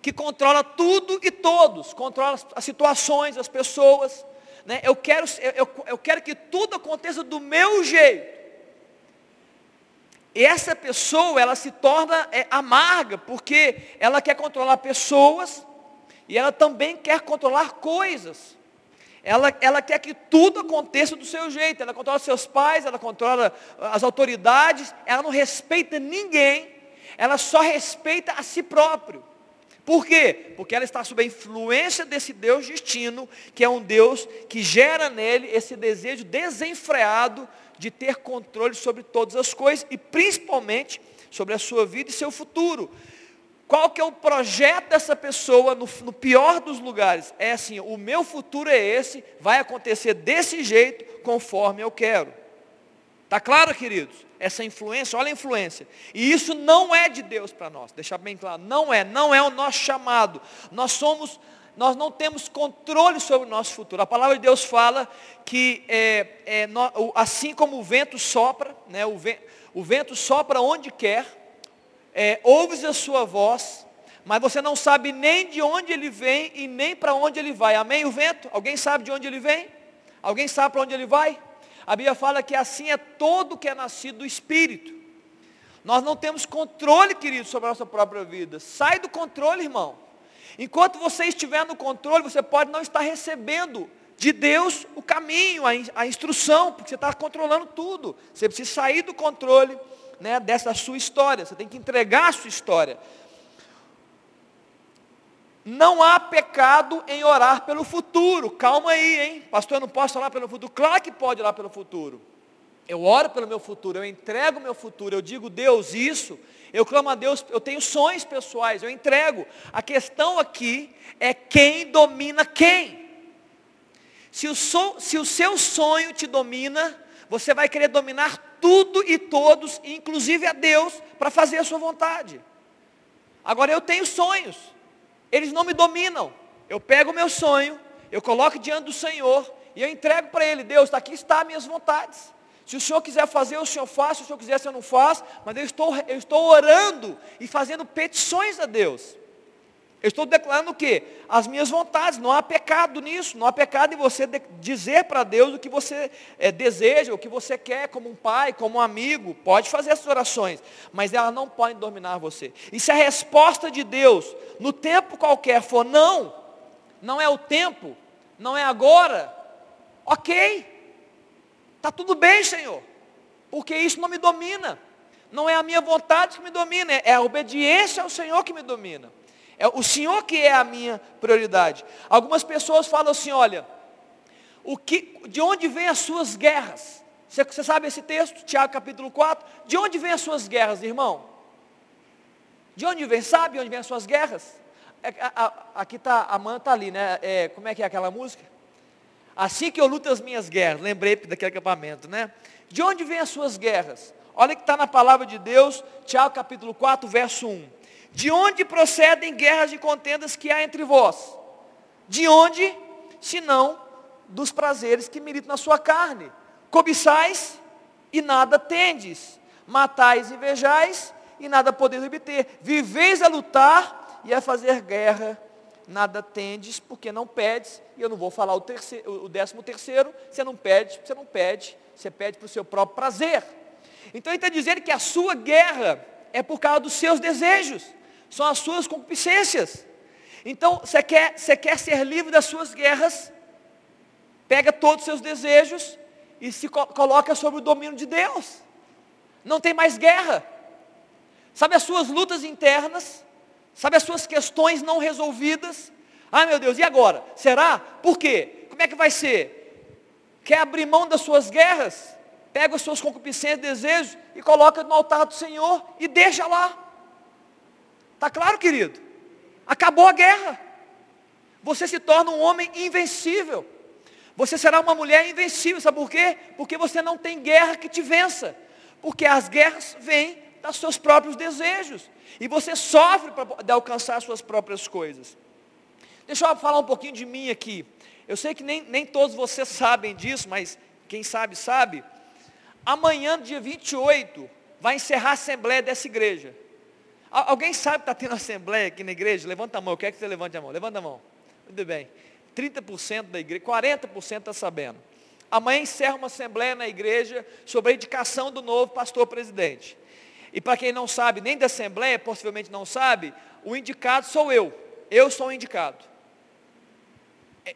Que controla tudo e todos, controla as situações, as pessoas, né, eu, quero, eu, eu quero que tudo aconteça do meu jeito. Essa pessoa, ela se torna é, amarga, porque ela quer controlar pessoas e ela também quer controlar coisas. Ela, ela quer que tudo aconteça do seu jeito. Ela controla seus pais, ela controla as autoridades, ela não respeita ninguém, ela só respeita a si próprio. Por quê? Porque ela está sob a influência desse Deus destino, que é um Deus que gera nele esse desejo desenfreado de ter controle sobre todas as coisas e principalmente sobre a sua vida e seu futuro. Qual que é o projeto dessa pessoa no, no, pior dos lugares? É assim, o meu futuro é esse, vai acontecer desse jeito, conforme eu quero. Está claro, queridos? Essa influência, olha a influência. E isso não é de Deus para nós, deixar bem claro, não é, não é o nosso chamado. Nós somos nós não temos controle sobre o nosso futuro. A palavra de Deus fala que é, é, assim como o vento sopra, né, o, vento, o vento sopra onde quer, é, ouves a sua voz, mas você não sabe nem de onde ele vem e nem para onde ele vai. Amém? O vento? Alguém sabe de onde ele vem? Alguém sabe para onde ele vai? A Bíblia fala que assim é todo que é nascido do Espírito. Nós não temos controle, querido, sobre a nossa própria vida. Sai do controle, irmão. Enquanto você estiver no controle, você pode não estar recebendo de Deus o caminho, a, instrução, porque você está controlando tudo. Você precisa sair do controle né, dessa sua história. Você tem que entregar a sua história. Não há pecado em orar pelo futuro. Calma aí, hein? Pastor, eu não posso orar pelo futuro. Claro que pode orar pelo futuro. Eu oro pelo meu futuro, eu entrego o meu futuro, eu digo, Deus, isso eu clamo a Deus, eu tenho sonhos pessoais, eu entrego. A questão aqui é quem domina quem. Se o, so, se o seu sonho te domina, você vai querer dominar tudo e todos, inclusive a Deus, para fazer a sua vontade. Agora eu tenho sonhos, eles não me dominam. Eu pego o meu sonho, eu coloco diante do Senhor e eu entrego para Ele, Deus, aqui está minhas vontades. Se o Senhor quiser fazer, o Senhor faz, se o Senhor quiser, o Senhor não faz, mas eu estou, eu estou orando e fazendo petições a Deus. Eu estou declarando o quê? As minhas vontades, não há pecado nisso, não há pecado em você de, dizer para Deus o que você é, deseja, o que você quer como um pai, como um amigo, pode fazer essas orações, mas elas não podem dominar você. E se a resposta de Deus, no tempo qualquer, for não, não é o tempo, não é agora, ok, Está tudo bem, Senhor, porque isso não me domina. Não é a minha vontade que me domina, é a obediência ao Senhor que me domina. É o Senhor que é a minha prioridade. Algumas pessoas falam assim, olha, o que, de onde vêm as suas guerras? Você, você sabe esse texto, Tiago capítulo 4? De onde vêm as suas guerras, irmão? De onde vem? Sabe onde vêm as suas guerras? É, aqui está, a mãe está ali, né? É, como é que é aquela música? Assim que eu luto as minhas guerras, lembrei daquele acampamento, né? De onde vêm as suas guerras? Olha que está na palavra de Deus, Tiago capítulo 4, verso 1. De onde procedem guerras e contendas que há entre vós? De onde, senão dos prazeres que militam na sua carne? Cobiçais e nada tendes, matais e invejais e nada podeis obter. Viveis a lutar e a fazer guerra nada tendes, porque não pedes, e eu não vou falar o, terceiro, o décimo terceiro, você não pede, você não pede, você pede para o seu próprio prazer. Então ele está dizendo que a sua guerra é por causa dos seus desejos, são as suas concupiscências. Então, você quer, você quer ser livre das suas guerras, pega todos os seus desejos e se coloca sobre o domínio de Deus. Não tem mais guerra. Sabe as suas lutas internas, Sabe as suas questões não resolvidas? Ah, meu Deus, e agora? Será? Por quê? Como é que vai ser? Quer abrir mão das suas guerras? Pega os seus concupiscências desejos e coloca no altar do Senhor e deixa lá. Está claro, querido? Acabou a guerra. Você se torna um homem invencível. Você será uma mulher invencível. Sabe por quê? Porque você não tem guerra que te vença. Porque as guerras vêm dos seus próprios desejos. E você sofre para alcançar suas próprias coisas. Deixa eu falar um pouquinho de mim aqui. Eu sei que nem, nem todos vocês sabem disso, mas quem sabe, sabe. Amanhã, dia 28, vai encerrar a assembleia dessa igreja. Alguém sabe que está tendo assembleia aqui na igreja? Levanta a mão, eu quero que você levante a mão. Levanta a mão. Muito bem. 30% da igreja, 40% está sabendo. Amanhã encerra uma assembleia na igreja sobre a indicação do novo pastor presidente. E para quem não sabe, nem da assembleia, possivelmente não sabe, o indicado sou eu. Eu sou o indicado.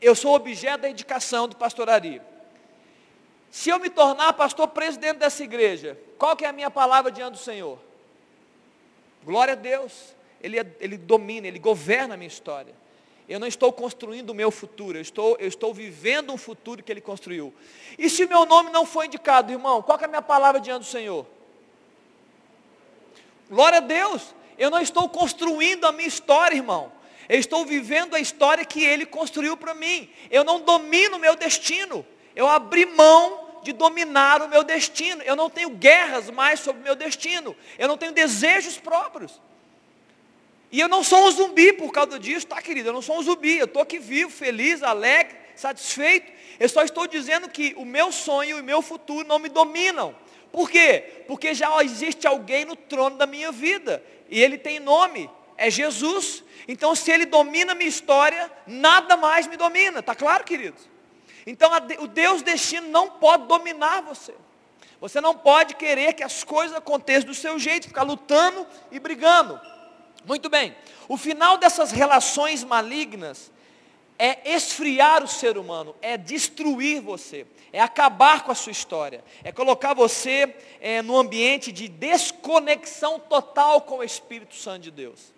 Eu sou objeto da indicação do pastoraria. Se eu me tornar pastor presidente dessa igreja, qual que é a minha palavra diante do Senhor? Glória a Deus. Ele, é, ele domina, Ele governa a minha história. Eu não estou construindo o meu futuro, eu estou, eu estou vivendo um futuro que Ele construiu. E se meu nome não foi indicado, irmão, qual é a minha palavra diante do Senhor? Glória a Deus, eu não estou construindo a minha história, irmão. Eu estou vivendo a história que Ele construiu para mim. Eu não domino o meu destino. Eu abri mão de dominar o meu destino. Eu não tenho guerras mais sobre o meu destino. Eu não tenho desejos próprios. E eu não sou um zumbi por causa disso, tá querido? Eu não sou um zumbi, eu estou aqui vivo, feliz, alegre, satisfeito. Eu só estou dizendo que o meu sonho e o meu futuro não me dominam. Por quê? Porque já existe alguém no trono da minha vida. E ele tem nome, é Jesus. Então se ele domina a minha história, nada mais me domina. Está claro, queridos? Então o Deus destino não pode dominar você. Você não pode querer que as coisas aconteçam do seu jeito, ficar lutando e brigando. Muito bem. O final dessas relações malignas é esfriar o ser humano, é destruir você, é acabar com a sua história, é colocar você é, no ambiente de desconexão total com o Espírito Santo de Deus.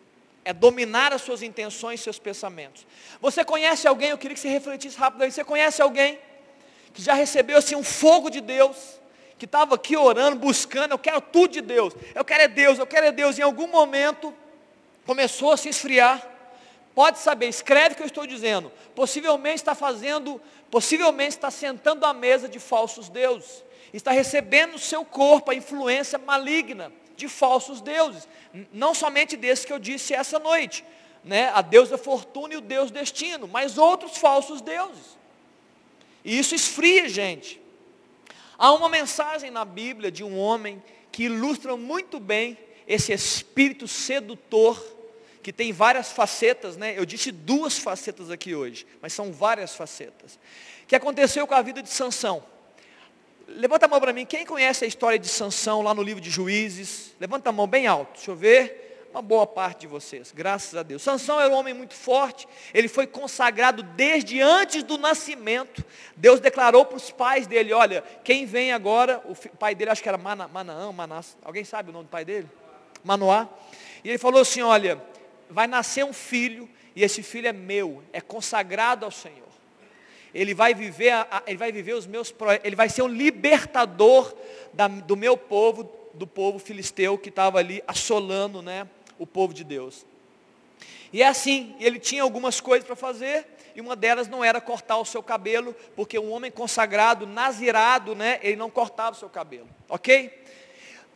É dominar as suas intenções, seus pensamentos. Você conhece alguém, eu queria que você refletisse rapidamente, você conhece alguém que já recebeu assim um fogo de Deus, que estava aqui orando, buscando, eu quero tudo de Deus, eu quero é Deus, eu quero é Deus, em algum momento começou a se esfriar. Pode saber, escreve o que eu estou dizendo. Possivelmente está fazendo, possivelmente está sentando à mesa de falsos deuses. Está recebendo no seu corpo a influência maligna de falsos deuses. Não somente desses que eu disse essa noite. Né? A Deus da fortuna e o Deus destino. Mas outros falsos deuses. E isso esfria, gente. Há uma mensagem na Bíblia de um homem que ilustra muito bem esse espírito sedutor que tem várias facetas, né? Eu disse duas facetas aqui hoje, mas são várias facetas. Que aconteceu com a vida de Sansão. Levanta a mão para mim, quem conhece a história de Sansão lá no livro de Juízes? Levanta a mão bem alto, deixa eu ver. Uma boa parte de vocês, graças a Deus. Sansão era um homem muito forte, ele foi consagrado desde antes do nascimento. Deus declarou para os pais dele, olha, quem vem agora, o pai dele acho que era Mana, Manaã, Manás, alguém sabe o nome do pai dele? Manoá. E ele falou assim, olha, vai nascer um filho, e esse filho é meu, é consagrado ao Senhor. Ele vai viver, ele vai viver os meus ele vai ser um libertador da, do meu povo, do povo filisteu que estava ali assolando né, o povo de Deus. E é assim, ele tinha algumas coisas para fazer, e uma delas não era cortar o seu cabelo, porque um homem consagrado, nazirado, né, ele não cortava o seu cabelo, ok?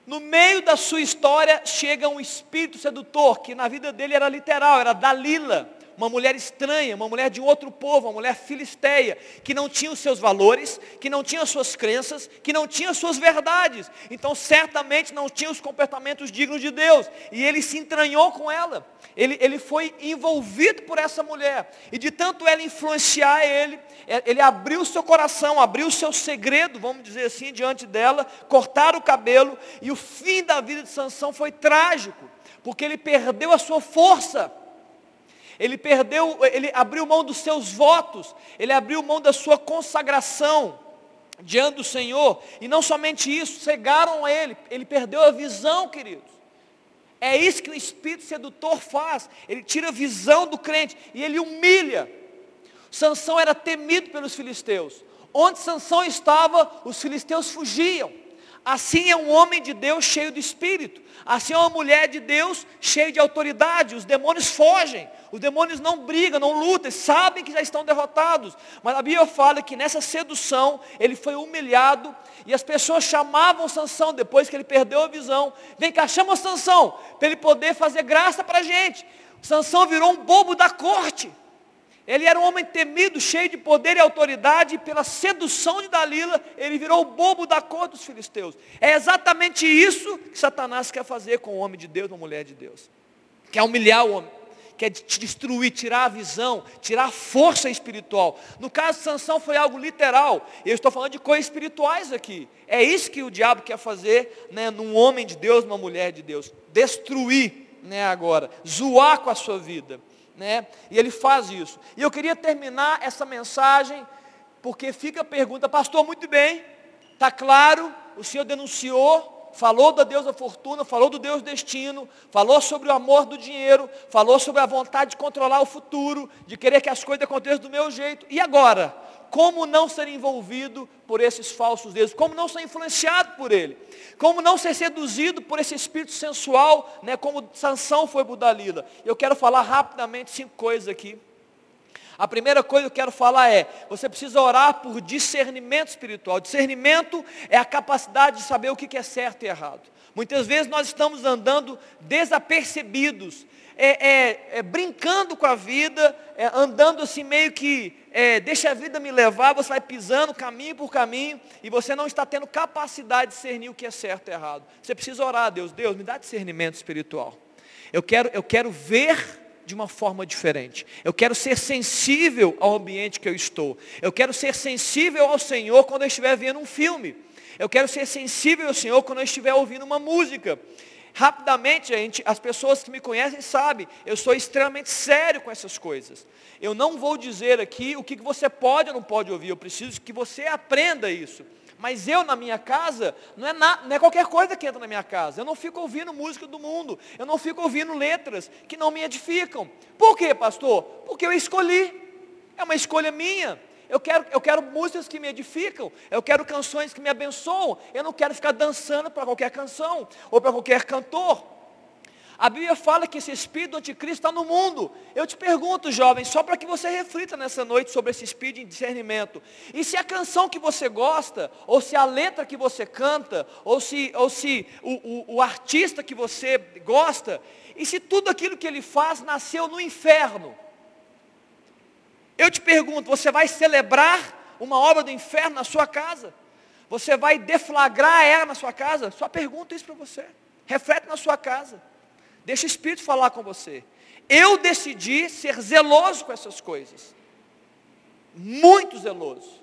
No meio da sua história chega um espírito sedutor, que na vida dele era literal, era Dalila, uma mulher estranha, uma mulher de outro povo, uma mulher filisteia, que não tinha os seus valores, que não tinha as suas crenças, que não tinha as suas verdades. Então certamente não tinha os comportamentos dignos de Deus. E ele se entranhou com ela. Ele, ele foi envolvido por essa mulher. E de tanto ela influenciar ele, é, ele abriu seu coração, abriu seu segredo, vamos dizer assim, diante dela, cortar o cabelo, e o fim da vida de Sansão foi trágico, porque ele perdeu a sua força. Ele perdeu, ele abriu mão dos seus votos, ele abriu mão da sua consagração diante do Senhor, e não somente isso, cegaram ele, ele perdeu a visão, queridos. É isso que o espírito sedutor faz. Ele tira a visão do crente e ele humilha. Sansão era temido pelos filisteus. Onde Sansão estava, os filisteus fugiam. Assim é um homem de Deus cheio de espírito. Assim é uma mulher de Deus cheia de autoridade. Os demônios fogem. Os demônios não brigam, não lutam, sabem que já estão derrotados. Mas a Bíblia fala que nessa sedução ele foi humilhado e as pessoas chamavam Sansão depois que ele perdeu a visão. Vem cá, chama Sansão para ele poder fazer graça para a gente. Sansão virou um bobo da corte. Ele era um homem temido, cheio de poder e autoridade, e pela sedução de Dalila, ele virou o bobo da cor dos filisteus. É exatamente isso que Satanás quer fazer com o homem de Deus, uma mulher de Deus. Quer humilhar o homem, quer te destruir, tirar a visão, tirar a força espiritual. No caso de Sansão foi algo literal. Eu estou falando de coisas espirituais aqui. É isso que o diabo quer fazer né, num homem de Deus, numa mulher de Deus. Destruir né, agora, zoar com a sua vida. Né? E ele faz isso. E eu queria terminar essa mensagem, porque fica a pergunta, pastor, muito bem, está claro, o senhor denunciou, falou da Deus da fortuna, falou do Deus destino, falou sobre o amor do dinheiro, falou sobre a vontade de controlar o futuro, de querer que as coisas aconteçam do meu jeito. E agora? Como não ser envolvido por esses falsos deuses? Como não ser influenciado por ele? Como não ser seduzido por esse espírito sensual, né, como Sansão foi por Dalila? Eu quero falar rapidamente cinco coisas aqui a primeira coisa que eu quero falar é, você precisa orar por discernimento espiritual. Discernimento é a capacidade de saber o que é certo e errado. Muitas vezes nós estamos andando desapercebidos, é, é, é, brincando com a vida, é, andando assim meio que, é, deixa a vida me levar, você vai pisando caminho por caminho, e você não está tendo capacidade de discernir o que é certo e errado. Você precisa orar a Deus, Deus, me dá discernimento espiritual. Eu quero, eu quero ver de uma forma diferente. Eu quero ser sensível ao ambiente que eu estou. Eu quero ser sensível ao Senhor quando eu estiver vendo um filme. Eu quero ser sensível ao Senhor quando eu estiver ouvindo uma música. Rapidamente, gente, as pessoas que me conhecem sabem, eu sou extremamente sério com essas coisas. Eu não vou dizer aqui o que você pode ou não pode ouvir, eu preciso que você aprenda isso. Mas eu na minha casa, não é, na, não é qualquer coisa que entra na minha casa. Eu não fico ouvindo música do mundo. Eu não fico ouvindo letras que não me edificam. Por quê, pastor? Porque eu escolhi. É uma escolha minha. Eu quero, eu quero músicas que me edificam. Eu quero canções que me abençoam. Eu não quero ficar dançando para qualquer canção ou para qualquer cantor. A Bíblia fala que esse espírito anticristo está no mundo. Eu te pergunto, jovem, só para que você reflita nessa noite sobre esse espírito de discernimento. E se a canção que você gosta, ou se a letra que você canta, ou se, ou se o, o, o artista que você gosta, e se tudo aquilo que ele faz nasceu no inferno? Eu te pergunto, você vai celebrar uma obra do inferno na sua casa? Você vai deflagrar ela na sua casa? Só pergunto isso para você. Reflete na sua casa. Deixa o Espírito falar com você. Eu decidi ser zeloso com essas coisas. Muito zeloso.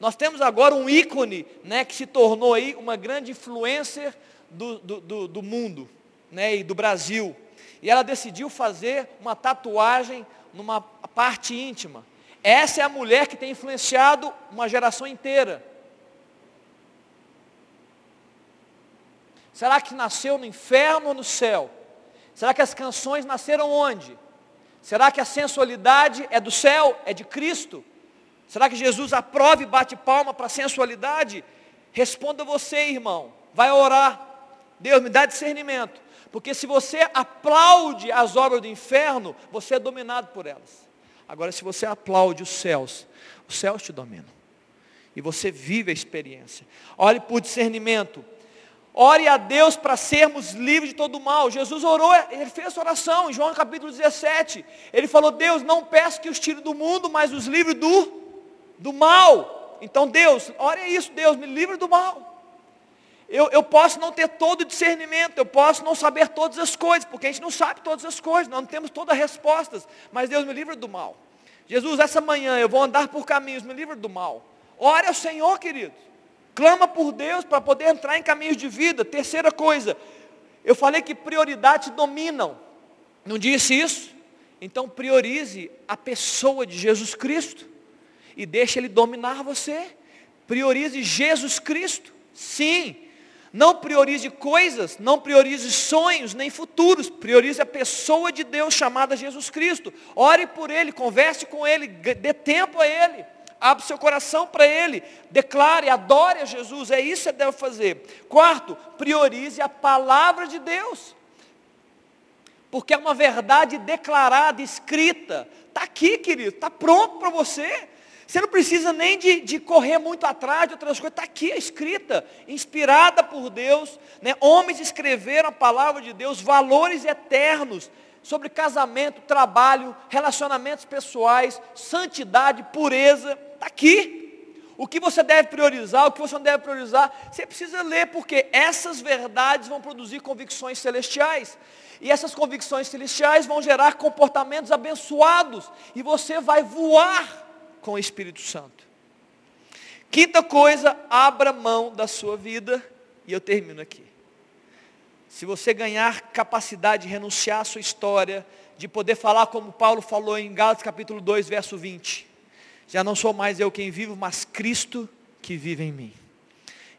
Nós temos agora um ícone né, que se tornou aí uma grande influencer do, do, do, do mundo né, e do Brasil. E ela decidiu fazer uma tatuagem numa parte íntima. Essa é a mulher que tem influenciado uma geração inteira. Será que nasceu no inferno ou no céu? Será que as canções nasceram onde? Será que a sensualidade é do céu, é de Cristo? Será que Jesus aprova e bate palma para a sensualidade? Responda você, irmão. Vai orar. Deus me dá discernimento. Porque se você aplaude as obras do inferno, você é dominado por elas. Agora, se você aplaude os céus, os céus te dominam. E você vive a experiência. Olhe por discernimento. Ore a Deus para sermos livres de todo mal. Jesus orou, ele fez essa oração em João capítulo 17. Ele falou, Deus, não peço que os tire do mundo, mas os livre do, do mal. Então Deus, ore isso, Deus, me livre do mal. Eu, eu posso não ter todo o discernimento, eu posso não saber todas as coisas, porque a gente não sabe todas as coisas, nós não temos todas as respostas, mas Deus me livre do mal. Jesus, essa manhã eu vou andar por caminhos, me livre do mal. Ore ao Senhor, querido. Clama por Deus para poder entrar em caminhos de vida. Terceira coisa, eu falei que prioridades dominam. Não disse isso? Então priorize a pessoa de Jesus Cristo e deixe ele dominar você. Priorize Jesus Cristo. Sim. Não priorize coisas, não priorize sonhos, nem futuros. Priorize a pessoa de Deus chamada Jesus Cristo. Ore por ele, converse com ele, dê tempo a ele. Abre seu coração para Ele. Declare, adore a Jesus. É isso que você deve fazer. Quarto, priorize a palavra de Deus. Porque é uma verdade declarada, escrita. Está aqui, querido. Está pronto para você. Você não precisa nem de, de, correr muito atrás de outras coisas. Está aqui a escrita, inspirada por Deus. Né? Homens escreveram a palavra de Deus, valores eternos sobre casamento, trabalho, relacionamentos pessoais, santidade, pureza. Está aqui. o que você deve priorizar, o que você não deve priorizar, você precisa ler, porque essas verdades vão produzir convicções celestiais. E essas convicções celestiais vão gerar comportamentos abençoados. E você vai voar com o Espírito Santo. Quinta coisa, abra mão da sua vida. E eu termino aqui. Se você ganhar capacidade de renunciar à sua história, de poder falar como Paulo falou em Gálatas capítulo 2, verso 20. Já não sou mais eu quem vivo, mas Cristo que vive em mim.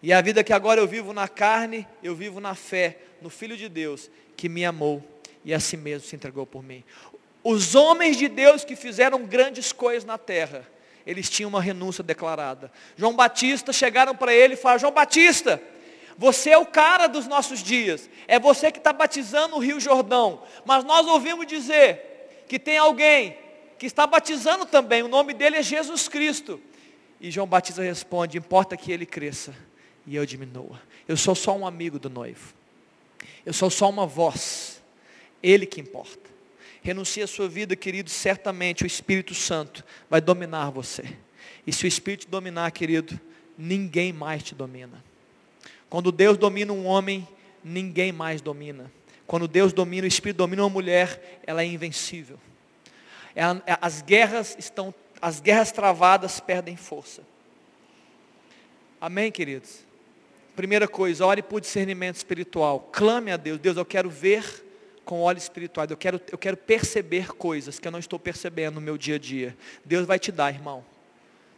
E a vida que agora eu vivo na carne, eu vivo na fé, no Filho de Deus, que me amou e a si mesmo se entregou por mim. Os homens de Deus que fizeram grandes coisas na terra, eles tinham uma renúncia declarada. João Batista chegaram para ele e falaram: João Batista, você é o cara dos nossos dias. É você que está batizando o Rio Jordão. Mas nós ouvimos dizer que tem alguém que está batizando também. O nome dele é Jesus Cristo. E João Batista responde: Importa que ele cresça e eu diminua. Eu sou só um amigo do noivo. Eu sou só uma voz. Ele que importa. Renuncie a sua vida, querido, certamente o Espírito Santo vai dominar você. E se o Espírito dominar, querido, ninguém mais te domina. Quando Deus domina um homem, ninguém mais domina. Quando Deus domina, o Espírito domina uma mulher, ela é invencível. É, as guerras estão, as guerras travadas perdem força. Amém, queridos? Primeira coisa, ore por discernimento espiritual. Clame a Deus. Deus, eu quero ver com olhos espirituais. Eu quero, eu quero perceber coisas que eu não estou percebendo no meu dia a dia. Deus vai te dar, irmão.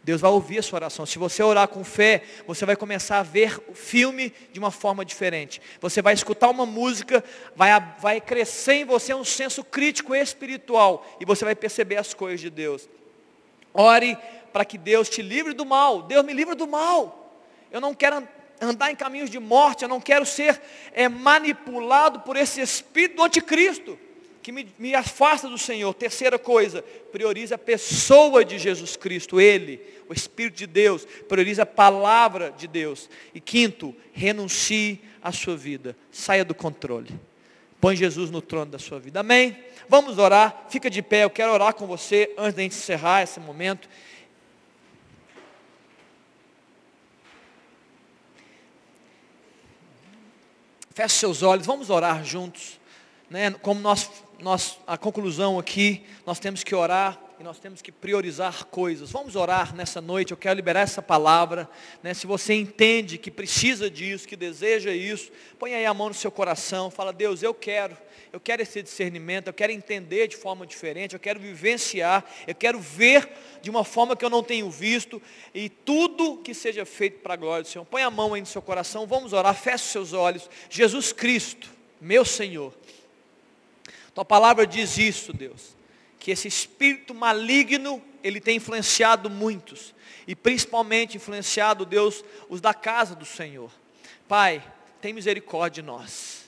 Deus vai ouvir a sua oração. Se você orar com fé, você vai começar a ver o filme de uma forma diferente. Você vai escutar uma música, vai, vai crescer em você um senso crítico espiritual. E você vai perceber as coisas de Deus. Ore para que Deus te livre do mal. Deus me livre do mal. Eu não quero andar em caminhos de morte, eu não quero ser é, manipulado por esse espírito do anticristo, que me, me afasta do Senhor. Terceira coisa, prioriza a pessoa de Jesus Cristo, Ele, o Espírito de Deus, prioriza a palavra de Deus. E quinto, renuncie à sua vida, saia do controle. Põe Jesus no trono da sua vida. Amém? Vamos orar. Fica de pé. Eu quero orar com você antes de a gente encerrar esse momento. Feche seus olhos, vamos orar juntos. Né? Como nós, nós, a conclusão aqui, nós temos que orar e nós temos que priorizar coisas. Vamos orar nessa noite, eu quero liberar essa palavra. Né? Se você entende que precisa disso, que deseja isso, põe aí a mão no seu coração, fala, Deus, eu quero, eu quero esse discernimento, eu quero entender de forma diferente, eu quero vivenciar, eu quero ver de uma forma que eu não tenho visto, e tudo que seja feito para a glória do Senhor. Põe a mão aí no seu coração, vamos orar, feche os seus olhos. Jesus Cristo, meu Senhor. Tua palavra diz isso, Deus que esse espírito maligno, ele tem influenciado muitos, e principalmente influenciado, Deus, os da casa do Senhor. Pai, tem misericórdia de nós.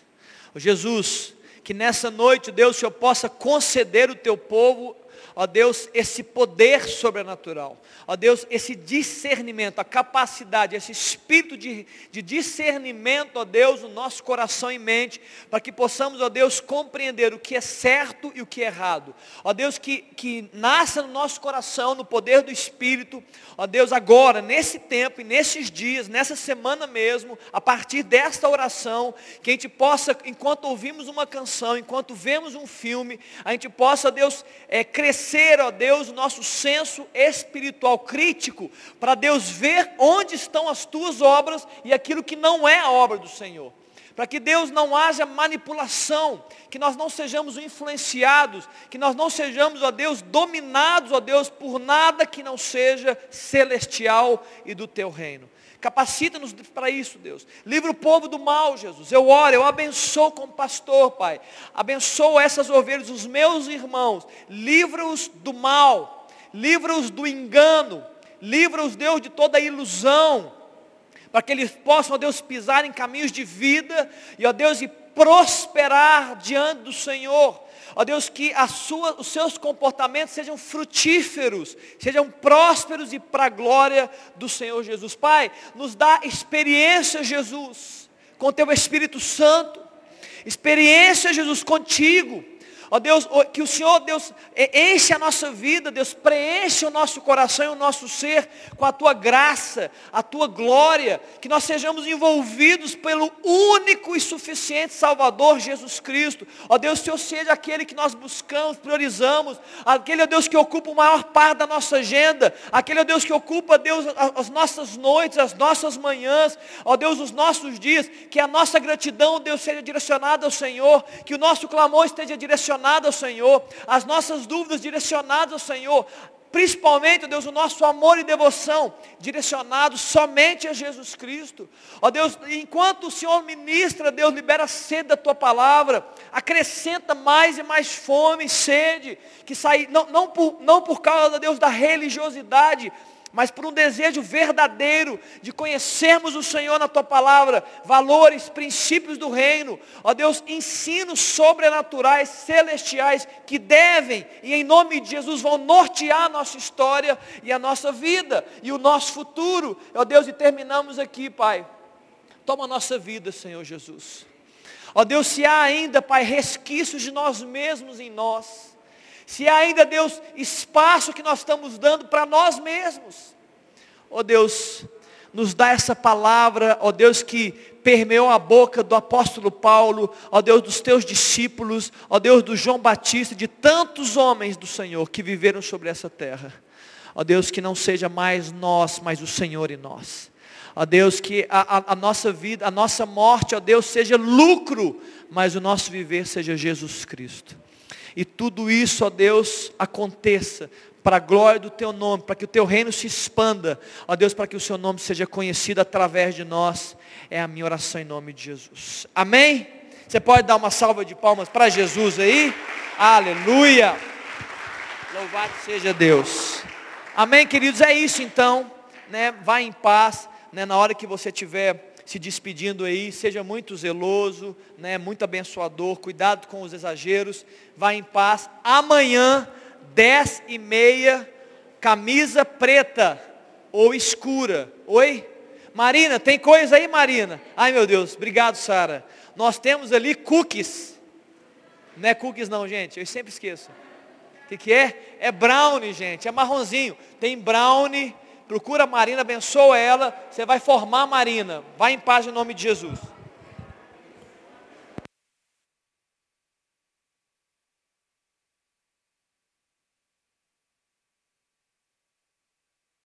Jesus, que nessa noite, Deus, o Senhor possa conceder o teu povo ó Deus, esse poder sobrenatural, ó Deus, esse discernimento, a capacidade, esse espírito de, de discernimento, ó Deus, no nosso coração e mente, para que possamos, ó Deus, compreender o que é certo e o que é errado. Ó Deus, que, que nasça no nosso coração, no poder do Espírito, ó Deus, agora, nesse tempo e nesses dias, nessa semana mesmo, a partir desta oração, que a gente possa, enquanto ouvimos uma canção, enquanto vemos um filme, a gente possa, Deus, é, crescer crescer, ó Deus, o nosso senso espiritual crítico, para Deus ver onde estão as tuas obras e aquilo que não é a obra do Senhor. Para que Deus não haja manipulação, que nós não sejamos influenciados, que nós não sejamos, ó Deus, dominados, ó Deus, por nada que não seja celestial e do teu reino. Capacita-nos para isso, Deus. Livra o povo do mal, Jesus. Eu oro, eu abençoo como pastor, Pai. Abençoo essas ovelhas, os meus irmãos. Livra-os do mal. Livra-os do engano. Livra-os, Deus, de toda ilusão. Para que eles possam, ó Deus, pisar em caminhos de vida. E, ó Deus, e prosperar diante do Senhor. Ó Deus, que sua, os seus comportamentos sejam frutíferos, sejam prósperos e para a glória do Senhor Jesus. Pai, nos dá experiência, Jesus, com o teu Espírito Santo. Experiência, Jesus, contigo. Ó Deus, que o Senhor, Deus, enche a nossa vida, Deus, preenche o nosso coração e o nosso ser com a tua graça, a tua glória, que nós sejamos envolvidos pelo único e suficiente Salvador Jesus Cristo. Ó Deus, que o Senhor seja aquele que nós buscamos, priorizamos, aquele, ó Deus, que ocupa o maior parte da nossa agenda, aquele, ó Deus, que ocupa, Deus, as nossas noites, as nossas manhãs, ó Deus, os nossos dias, que a nossa gratidão, Deus, seja direcionada ao Senhor, que o nosso clamor esteja direcionado ao Senhor, as nossas dúvidas direcionadas ao Senhor, principalmente, Deus, o nosso amor e devoção direcionado somente a Jesus Cristo. Ó Deus, enquanto o Senhor ministra, Deus, libera sede da tua palavra, acrescenta mais e mais fome sede, que sai, não, não, por, não por causa, Deus, da religiosidade, mas por um desejo verdadeiro de conhecermos o Senhor na tua palavra, valores, princípios do reino, ó Deus, ensinos sobrenaturais, celestiais, que devem e em nome de Jesus vão nortear a nossa história e a nossa vida e o nosso futuro, ó Deus, e terminamos aqui, Pai. Toma a nossa vida, Senhor Jesus. Ó Deus, se há ainda, Pai, resquícios de nós mesmos em nós, se ainda, Deus, espaço que nós estamos dando para nós mesmos. Ó oh, Deus, nos dá essa palavra, ó oh, Deus, que permeou a boca do apóstolo Paulo, ó Deus dos teus discípulos, ó Deus do João Batista, de tantos homens do Senhor que viveram sobre essa terra. Ó Deus, que não seja mais nós, mas o Senhor e nós. Ó Deus, que a, a, a nossa vida, a nossa morte, ó Deus, seja lucro, mas o nosso viver seja Jesus Cristo. E tudo isso, ó Deus, aconteça para a glória do teu nome, para que o teu reino se expanda, ó Deus, para que o seu nome seja conhecido através de nós. É a minha oração em nome de Jesus. Amém? Você pode dar uma salva de palmas para Jesus aí? Aleluia! Louvado seja Deus. Amém, queridos? É isso então, né? Vá em paz, né? Na hora que você tiver se despedindo aí, seja muito zeloso, né, muito abençoador, cuidado com os exageros, vá em paz. Amanhã, dez e meia, camisa preta ou escura. Oi? Marina, tem coisa aí, Marina? Ai meu Deus, obrigado, Sara. Nós temos ali cookies. Não é cookies não, gente, eu sempre esqueço. O que, que é? É brownie, gente, é marronzinho. Tem brownie, procura a Marina, abençoa ela, você vai formar a Marina. Vai em paz em nome de Jesus.